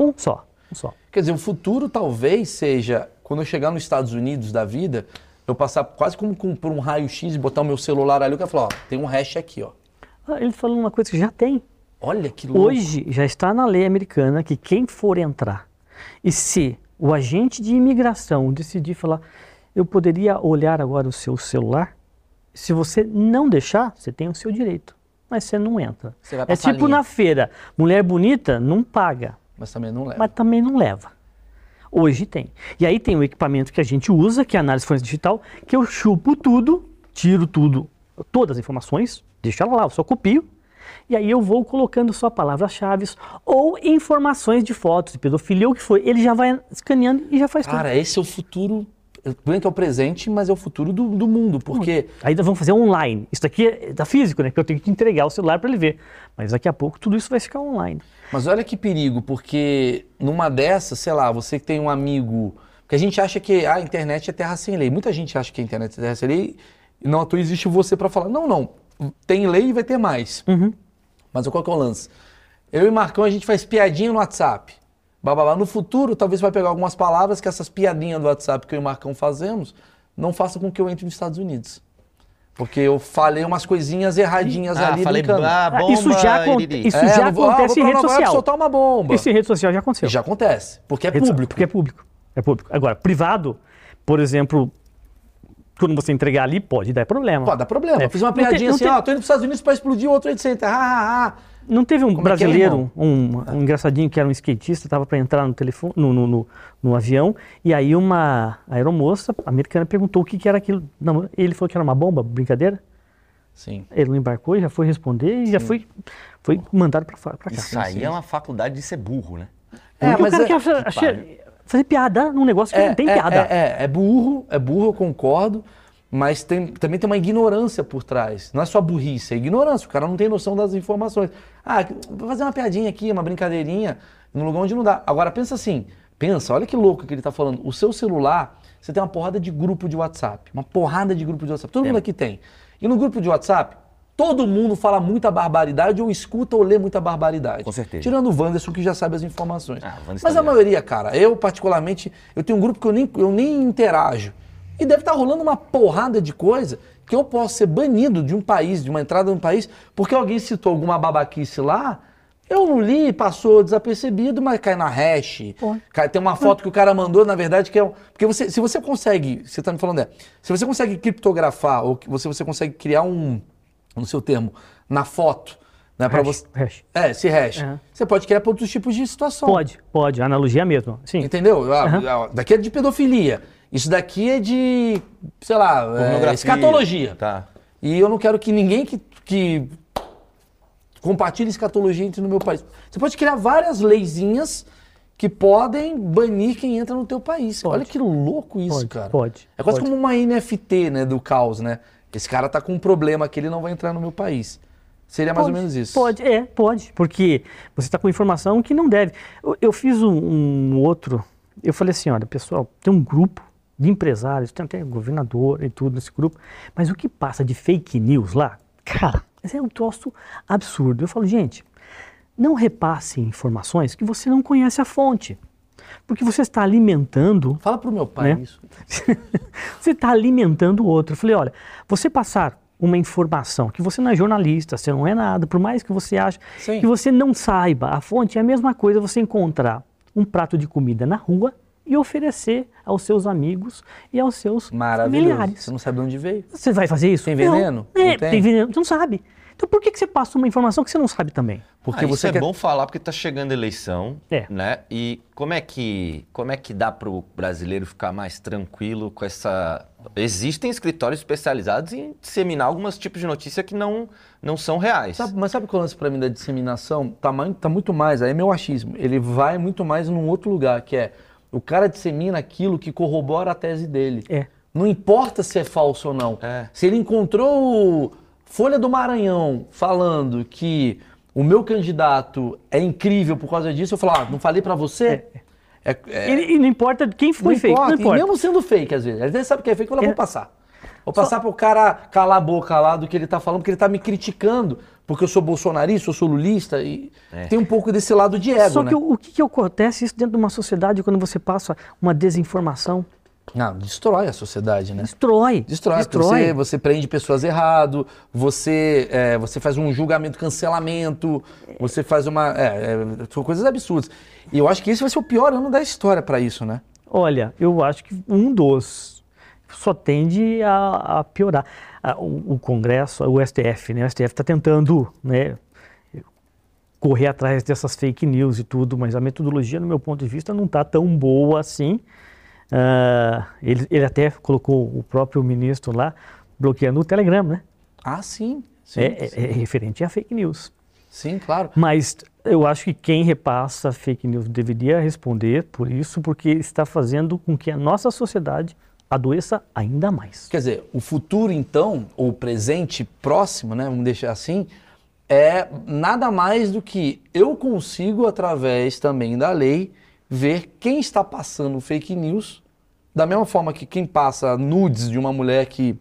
Um só. Só. Quer dizer, o futuro talvez seja, quando eu chegar nos Estados Unidos da vida, eu passar quase como por um raio-x e botar o meu celular ali, eu quero falar, ó, tem um hash aqui, ó. Ah, ele falou uma coisa que já tem. Olha que louco. Hoje já está na lei americana que quem for entrar e se o agente de imigração decidir falar, eu poderia olhar agora o seu celular, se você não deixar, você tem o seu direito, mas você não entra. Você é tipo na feira, mulher bonita não paga, Mas também não leva. mas também não leva. Hoje tem. E aí tem o equipamento que a gente usa, que é a análise forense digital, que eu chupo tudo, tiro tudo, todas as informações, deixo ela lá, eu só copio, e aí eu vou colocando só palavras-chave ou informações de fotos, de pedofilia, ou o que for. Ele já vai escaneando e já faz tudo. Cara, esse é o futuro. Bem que é o presente, mas é o futuro do, do mundo. Porque nós vamos fazer online. Isso daqui é da físico, né? Que eu tenho que entregar o celular para ele ver. Mas daqui a pouco tudo isso vai ficar online. Mas olha que perigo, porque numa dessas, sei lá, você que tem um amigo. Porque a gente acha que a internet é terra sem lei. Muita gente acha que a internet é terra sem lei e não à toa existe você para falar. Não, não. Tem lei e vai ter mais. Uhum. Mas qual que é o lance? Eu e Marcão, a gente faz piadinha no WhatsApp. Bababá. No futuro, talvez vai pegar algumas palavras que essas piadinhas do WhatsApp que eu e o Marcão fazemos não façam com que eu entre nos Estados Unidos. Porque eu falei umas coisinhas erradinhas Ah, ali falei, brincando. ah, bomba, isso já, iriri. isso É, já vou- ah, acontece vou em rede social. soltar uma bomba. Isso em rede social já aconteceu. Já acontece, porque é Rede público. Porque é público. É público. Agora, privado, por exemplo, quando você entregar ali, pode dar problema. Pode dar problema. É. Eu fiz uma piadinha assim, tem- ó, tô indo pros Estados Unidos pra explodir outro Trade Center. Ah, ah, ah. Não teve um Como é é, brasileiro, irmão? um, um engraçadinho que era um skatista, estava para entrar no telefone, no, no, no- no avião, e aí uma aeromoça americana perguntou o que, que era aquilo. Não, ele falou que era uma bomba, brincadeira. Sim. Ele não embarcou, já foi responder e já foi, foi mandado para fora, para cá. Isso aí é uma faculdade de ser burro, né? É, mas o cara é- quer achar- que fazer piada num negócio que não tem é, piada. É, é, é burro, é burro, eu concordo, mas tem, também tem uma ignorância por trás. Não é só burrice, é ignorância. O cara não tem noção das informações. Ah, vou fazer uma piadinha aqui, uma brincadeirinha, num lugar onde não dá. Agora, pensa assim, pensa, olha que louco que ele tá falando. O seu celular, você tem uma porrada de grupo de WhatsApp. Uma porrada de grupo de WhatsApp. Todo mundo aqui tem. E no grupo de WhatsApp, todo mundo fala muita barbaridade ou escuta ou lê muita barbaridade. Com certeza. Tirando o Wanderson, que já sabe as informações. Ah, Mas a maioria, cara, eu particularmente, eu tenho um grupo que eu nem, eu nem interajo. E deve estar rolando uma porrada de coisa que eu posso ser banido de um país, de uma entrada de um país, porque alguém citou alguma babaquice lá, eu não li, passou desapercebido, mas cai na hash. Cai- tem uma foto que o cara mandou, na verdade, que é. um- Porque você, se você consegue, você está me falando, é, se você consegue criptografar, ou que você, você consegue criar um, no seu termo, na foto, né, para Hash, você. hash. É, esse hash. Aham. Você pode criar para outros tipos de situação. Pode, pode. Analogia a mesma. Sim. Entendeu? Ah, Daqui é de pedofilia. Isso daqui é de, sei lá, é, Pornografia. escatologia. Tá. E eu não quero que ninguém que, que compartilhe escatologia entre no meu país. Você pode criar várias leizinhas que podem banir quem entra no teu país. Pode. Olha que louco isso, Pode, cara. pode, É quase pode. como uma NFT, né, do caos, né? Esse cara tá com um problema que ele não vai entrar no meu país. Seria mais Pode, ou menos isso. Pode, é, pode. Porque você está com informação que não deve. Eu, eu fiz um, um outro. Eu falei assim: olha, pessoal, tem um grupo de empresários, tem até governador e tudo nesse grupo. Mas o que passa de fake news lá, cara, esse é um troço absurdo. Eu falo, gente, não repasse informações que você não conhece a fonte. Porque você está alimentando Fala pro meu pai Né? isso. [LAUGHS] você está alimentando o outro. Eu falei, olha, você passar uma informação que você não é jornalista, você não é nada, por mais que você ache Sim. que você não saiba a fonte, é a mesma coisa você encontrar um prato de comida na rua e oferecer aos seus amigos e aos seus Maravilhoso. familiares. Você não sabe de onde veio. Você vai fazer isso? Tem Não. veneno? É, Não tem? tem? veneno. Você não sabe. Então por que, que você passa uma informação que você não sabe também? Porque Ah, você isso quer... é bom falar porque tá chegando a eleição, É. né? E como é que como é que dá pro brasileiro ficar mais tranquilo com essa Existem escritórios especializados em disseminar alguns tipos de notícia que não não são reais. Sabe- mas sabe qual é o lance pra mim da disseminação? Tá, tá muito mais, aí é meu achismo. Ele vai muito mais num outro lugar, que é o cara dissemina aquilo que corrobora a tese dele. É. Não importa se é falso ou não. É. Se ele encontrou o Folha do Maranhão falando que o meu candidato é incrível por causa disso, eu falo, ah, não falei pra você? É, é- E, e não importa quem não foi feito, não importa. importa. E mesmo sendo fake, às vezes. Às vezes sabe que é fake, eu falo, É. vou passar. Vou passar pro cara calar a boca lá do que ele tá falando, porque ele tá me criticando, porque eu sou bolsonarista, eu sou lulista, e É. tem um pouco desse lado de ego, Só né? que o, o que, que acontece isso dentro de uma sociedade quando você passa uma desinformação? Não, destrói a sociedade, né? Destrói. Destrói. Destrói. Você, você prende pessoas errado, você, é, você faz um julgamento, cancelamento, você faz uma. É, é, são coisas absurdas. E eu acho que esse vai ser o pior ano da história para isso, né? Olha, eu acho que um dos só tende a, a piorar. A, o, o, Congresso, o STF, né? O STF está tentando, né? correr atrás dessas fake news e tudo, mas a metodologia, no meu ponto de vista, não está tão boa assim. Uh, ele, ele até colocou o próprio ministro lá bloqueando o Telegram, né? Ah, sim. sim, é, sim. é, é referente a fake news. Sim, claro. Mas eu acho que quem repassa fake news deveria responder por isso, porque está fazendo com que a nossa sociedade adoeça ainda mais. Quer dizer, o futuro então, ou o presente próximo, né, vamos deixar assim, é nada mais do que eu consigo, através também da lei, ver quem está passando fake news, da mesma forma que quem passa nudes de uma mulher que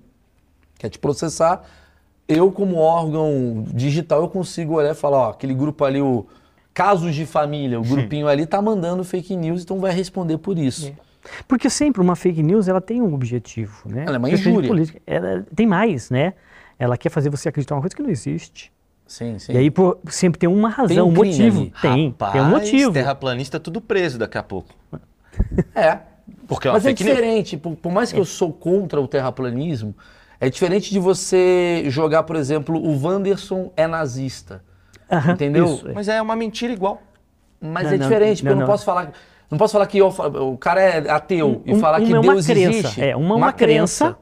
quer te processar, eu como órgão digital eu consigo olhar e falar, ó, aquele grupo ali, o casos de família, o grupinho ali tá mandando fake news, então vai responder por isso. É. Porque sempre uma fake news ela tem um objetivo, né? Ela é uma injúria. Política, ela tem mais, né? Ela quer fazer você acreditar uma coisa que não existe. Sim, sim. E aí por, sempre tem uma razão, tem um, um motivo. Ali. Tem, Rapaz, tem um motivo. terraplanista tudo preso daqui a pouco. [LAUGHS] É. Porque é Mas é diferente, por, por, mais que é. eu sou contra o terraplanismo, é diferente de você jogar, por exemplo, o Wanderson é nazista. Aham, entendeu? Isso, é. Mas é uma mentira igual. Mas não, é diferente, não, porque não, eu não posso falar. Não posso falar que eu, o cara é ateu um, e falar que é Deus crença, existe. É, uma, uma, uma crença, crença,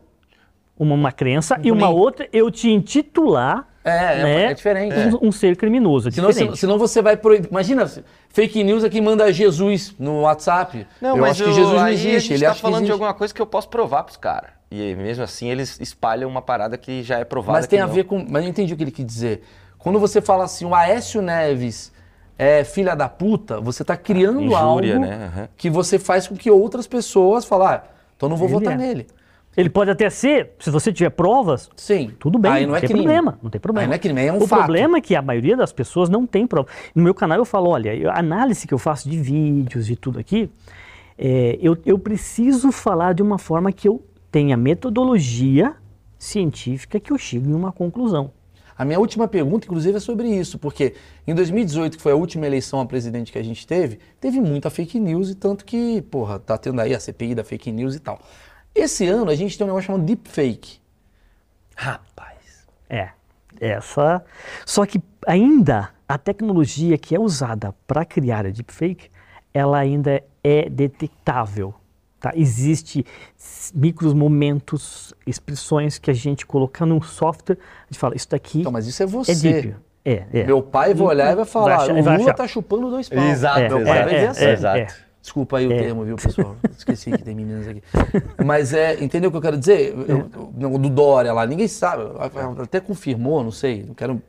Uma, uma crença e uma outra eu te intitular é, é né? é, diferente. Um, um, ser criminoso. É senão, senão, senão, você vai proibir. Imagina, fake news é quem manda Jesus no WhatsApp. Não, eu mas acho que Jesus não existe. A gente ele tá falando de alguma coisa que eu posso provar pros caras. E mesmo assim eles espalham uma parada que já é provada. Mas tem a não. ver com. Mas eu entendi o que ele quis dizer. Quando você fala assim, o Aécio Neves é filha da puta, você está criando Injúria, algo né? uhum. que você faz com que outras pessoas falem, ah, então não vou ele votar é. nele. Ele pode até ser, se você tiver provas, Sim. tudo bem, Aí não, não é tem crime. problema, não tem problema. Aí não é crime, é um o fato. problema é que a maioria das pessoas não tem prova. No meu canal eu falo, olha, a análise que eu faço de vídeos e tudo aqui, é, eu, eu preciso falar de uma forma que eu tenha metodologia científica que eu chegue em uma conclusão. A minha última pergunta, inclusive, é sobre isso, porque em 2018, que foi a última eleição a presidente que a gente teve, teve muita fake news e tanto que, porra, tá tendo aí a CPI da fake news e tal. Esse ano a gente tem um negócio chamado deepfake. Rapaz. É, essa. Só que ainda a tecnologia que é usada para criar a deepfake, ela ainda é detectável. Tá? Existe micros momentos, expressões que a gente coloca num software, a gente fala, isso daqui então, mas isso é você. É deep. É, é. Meu pai vai olhar e vai falar, vai achar, o Lula tá chupando dois paus. Exato. Meu pai é, vai ver assim. Exato. Desculpa aí o termo, viu, pessoal? Esqueci que tem meninas aqui. Mas é, entendeu o que eu quero dizer? Eu, eu, do Dória lá, ninguém sabe. Até confirmou, não sei. Não quero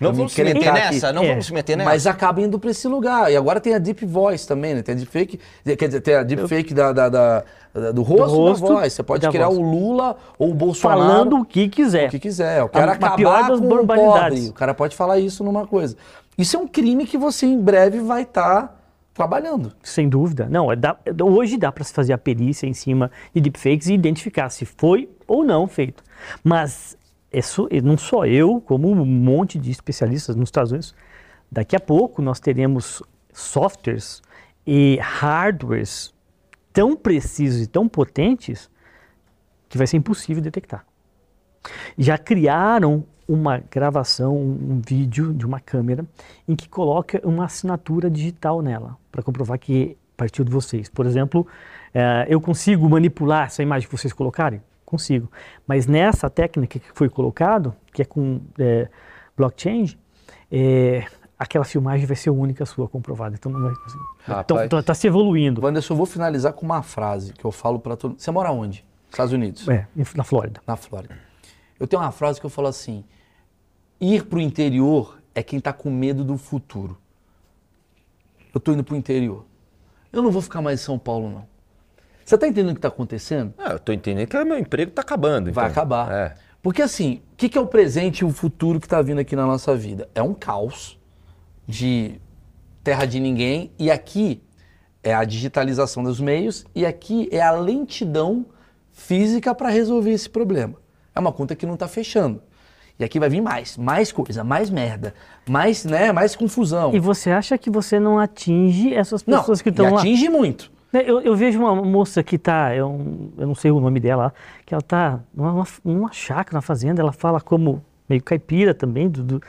não vamos se meter nessa, não é. vamos se meter nessa. Mas acaba indo para esse lugar. E agora tem a Deep Voice também, né? Tem a Deepfake, quer dizer, tem a Deepfake da, da, da, da, do rosto, do rosto da voz. Você pode criar voz. o Lula ou o Bolsonaro. Falando o que quiser. O que quiser. Eu quero a, acabar com o pobre. O cara pode falar isso numa coisa. Isso é um crime que você em breve vai estar... Tá trabalhando. Sem dúvida. Não, é dá, hoje dá para se fazer a perícia em cima de deepfakes e identificar se foi ou não feito. Mas isso, não só eu, como um monte de especialistas nos Estados Unidos. Daqui a pouco nós teremos softwares e hardwares tão precisos e tão potentes que vai ser impossível detectar. Já criaram uma gravação, um vídeo de uma câmera em que coloca uma assinatura digital nela para comprovar que partiu de vocês. Por exemplo, eh, eu consigo manipular essa imagem que vocês colocarem? Consigo. Mas nessa técnica que foi colocado, que é com é, blockchain, é, aquela filmagem vai ser única sua comprovada. Então não vai conseguir. Então está tá se evoluindo. Wanderson, eu vou finalizar com uma frase que eu falo para todo Você mora onde? Estados Unidos? É, na Flórida. Na Flórida. Eu tenho uma frase que eu falo assim: ir para o interior é quem está com medo do futuro. Eu estou indo para o interior. Eu não vou ficar mais em São Paulo, não. Você está entendendo o que está acontecendo? Ah, eu estou entendendo que meu emprego está acabando. Vai então. acabar. É. Porque assim, o que, que, é o presente e o futuro que está vindo aqui na nossa vida? É um caos de terra de ninguém. E aqui é a digitalização dos meios e aqui é a lentidão física para resolver esse problema. É uma conta que não está fechando. E aqui vai vir mais, mais coisa, mais merda, mais, né, mais confusão. E você acha que você não atinge essas pessoas não, que estão lá? atinge muito. Né, eu, eu, vejo uma moça que está, eu, eu, não sei o nome dela, que ela está numa, numa chácara, na fazenda, ela fala como meio caipira também, do, do,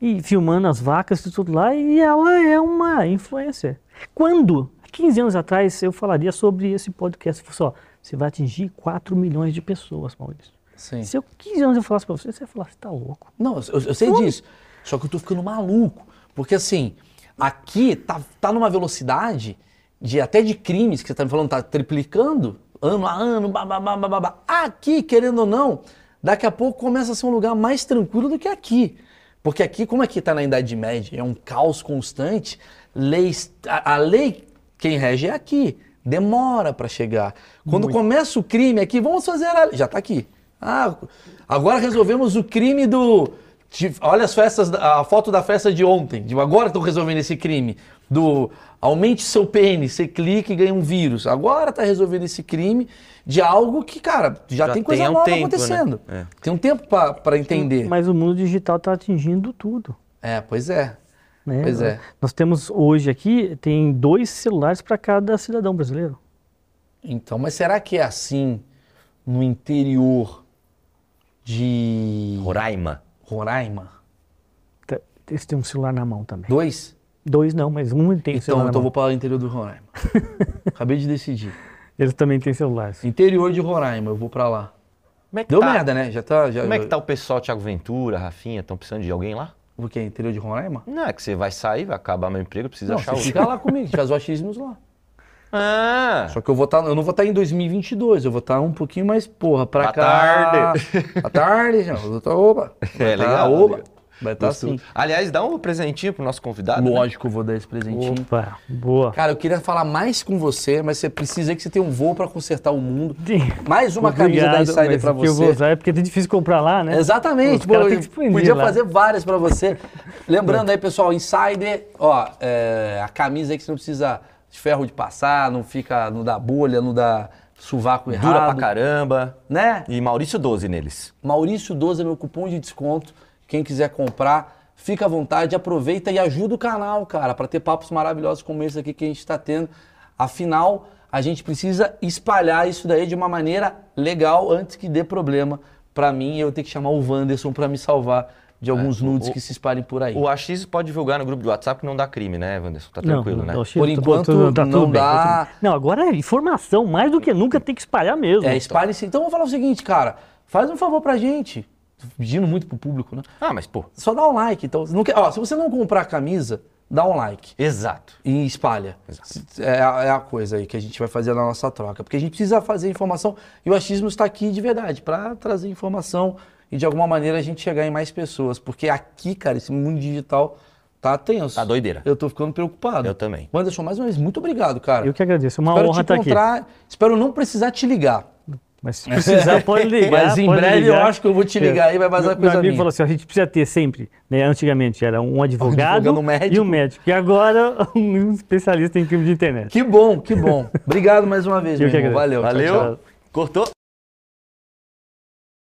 e filmando as vacas e tudo lá, e ela é uma influencer. Quando, 15 anos atrás, eu falaria sobre esse podcast, só, você vai atingir 4 milhões de pessoas, Maurício. Sim. Se eu 15 anos eu falasse pra você, você ia falar, você tá louco. Não, eu, eu sei disso. Só que eu tô ficando maluco. Porque assim, aqui tá, tá numa velocidade de até de crimes que você tá me falando, tá triplicando ano a ano, babá, babá. Aqui, querendo ou não, daqui a pouco começa a ser um lugar mais tranquilo do que aqui. Porque aqui, como aqui está na Idade Média, é um caos constante, leis, a, a lei, quem rege é aqui. Demora para chegar. Quando Muito. começa o crime aqui, vamos fazer a... Já está aqui. Ah, agora resolvemos o crime do. De, olha as festas, a foto da festa de ontem. De agora estão resolvendo esse crime. Do aumente seu pênis, você clica e ganha um vírus. Agora está resolvendo esse crime de algo que, cara, já, já tem coisa tem um nova tempo, né? acontecendo. Né? É. Tem um tempo para entender. Mas o mundo digital está atingindo tudo. É, pois é. Né? Pois é. Nós temos hoje aqui, tem dois celulares para cada cidadão brasileiro. Então, mas será que é assim no interior de. Roraima. Roraima. Esse tem um celular na mão também. Dois? Dois não, mas um tem então, celular. Então eu vou para o interior do Roraima. [LAUGHS] Acabei de decidir. Eles também têm celulares. Interior de Roraima, eu vou para lá. É Deu tá? merda, né? Já tá, já, Como é que tá o pessoal, Thiago Ventura, Rafinha? Estão precisando de alguém lá? O quê? Interior de Roraima? Não, é que você vai sair, vai acabar meu emprego, precisa não, achar outro. Fica lá comigo, faz o achismos lá. [LAUGHS] Ah. Só que eu vou estar, tá, eu não vou estar tá em 2022, eu vou estar tá um pouquinho mais, porra, pra Boa cá. tarde. Boa tarde, já. Oba. [LAUGHS] É legal. Oba. Vai estar assim. Aliás, dá um presentinho pro nosso convidado. Né? Lógico, né? eu vou dar esse presentinho. Opa, boa. Cara, eu queria falar mais com você, mas você precisa que você tenha um voo para consertar o mundo. Mais uma Obrigado, camisa da Insider para você. eu vou usar é porque é difícil comprar lá, né? Exatamente. Pô, podia lá. fazer várias para você. [LAUGHS] Lembrando aí, pessoal, Insider, ó, é, a camisa aí que você não precisa de ferro de passar, não fica, não dá bolha, não dá sovaco errado. Dura pra caramba. Né? E Maurício 12 neles. Maurício 12 é meu cupom de desconto. Quem quiser comprar, fica à vontade, aproveita e ajuda o canal, cara, para ter papos maravilhosos como esse aqui que a gente está tendo. Afinal, a gente precisa espalhar isso daí de uma maneira legal antes que dê problema para mim e eu ter que chamar o Wanderson para me salvar de alguns é, nudes o, que se espalhem por aí. O AX pode divulgar no grupo de WhatsApp que não dá crime, né, Wanderson? Tá tranquilo, não, né? Por enquanto tá não bem, dá. Não, agora é informação, mais do que nunca tem que espalhar mesmo. É, espalhe sim. Então vamos falar o seguinte, cara, faz um favor pra gente. Tô pedindo muito pro público, né? Ah, mas pô. Só dá um like. Então, não quer, ó, se você não comprar a camisa, dá um like. Exato. E espalha. Exato. É, é, a coisa aí que a gente vai fazer na nossa troca. Porque a gente precisa fazer informação e o achismo está aqui de verdade, para trazer informação e de alguma maneira a gente chegar em mais pessoas. Porque aqui, cara, esse mundo digital tá tenso. Tá doideira. Eu tô ficando preocupado. Eu também. Anderson, mais uma vez, muito obrigado, cara. Eu que agradeço. É uma espero honra estar aqui. Espero não precisar te ligar. Mas se precisar, pode [LAUGHS] ligar. Mas em breve ligar. eu acho que eu vou te ligar é. aí, vai vazar coisa Meu amigo minha. falou assim, a gente precisa ter sempre, né, antigamente era um advogado um médico. e um médico. E agora [LAUGHS] um especialista em crime de internet. Que bom, que bom. Obrigado mais uma vez, eu meu irmão. Valeu. Valeu. Tchau, tchau. Cortou?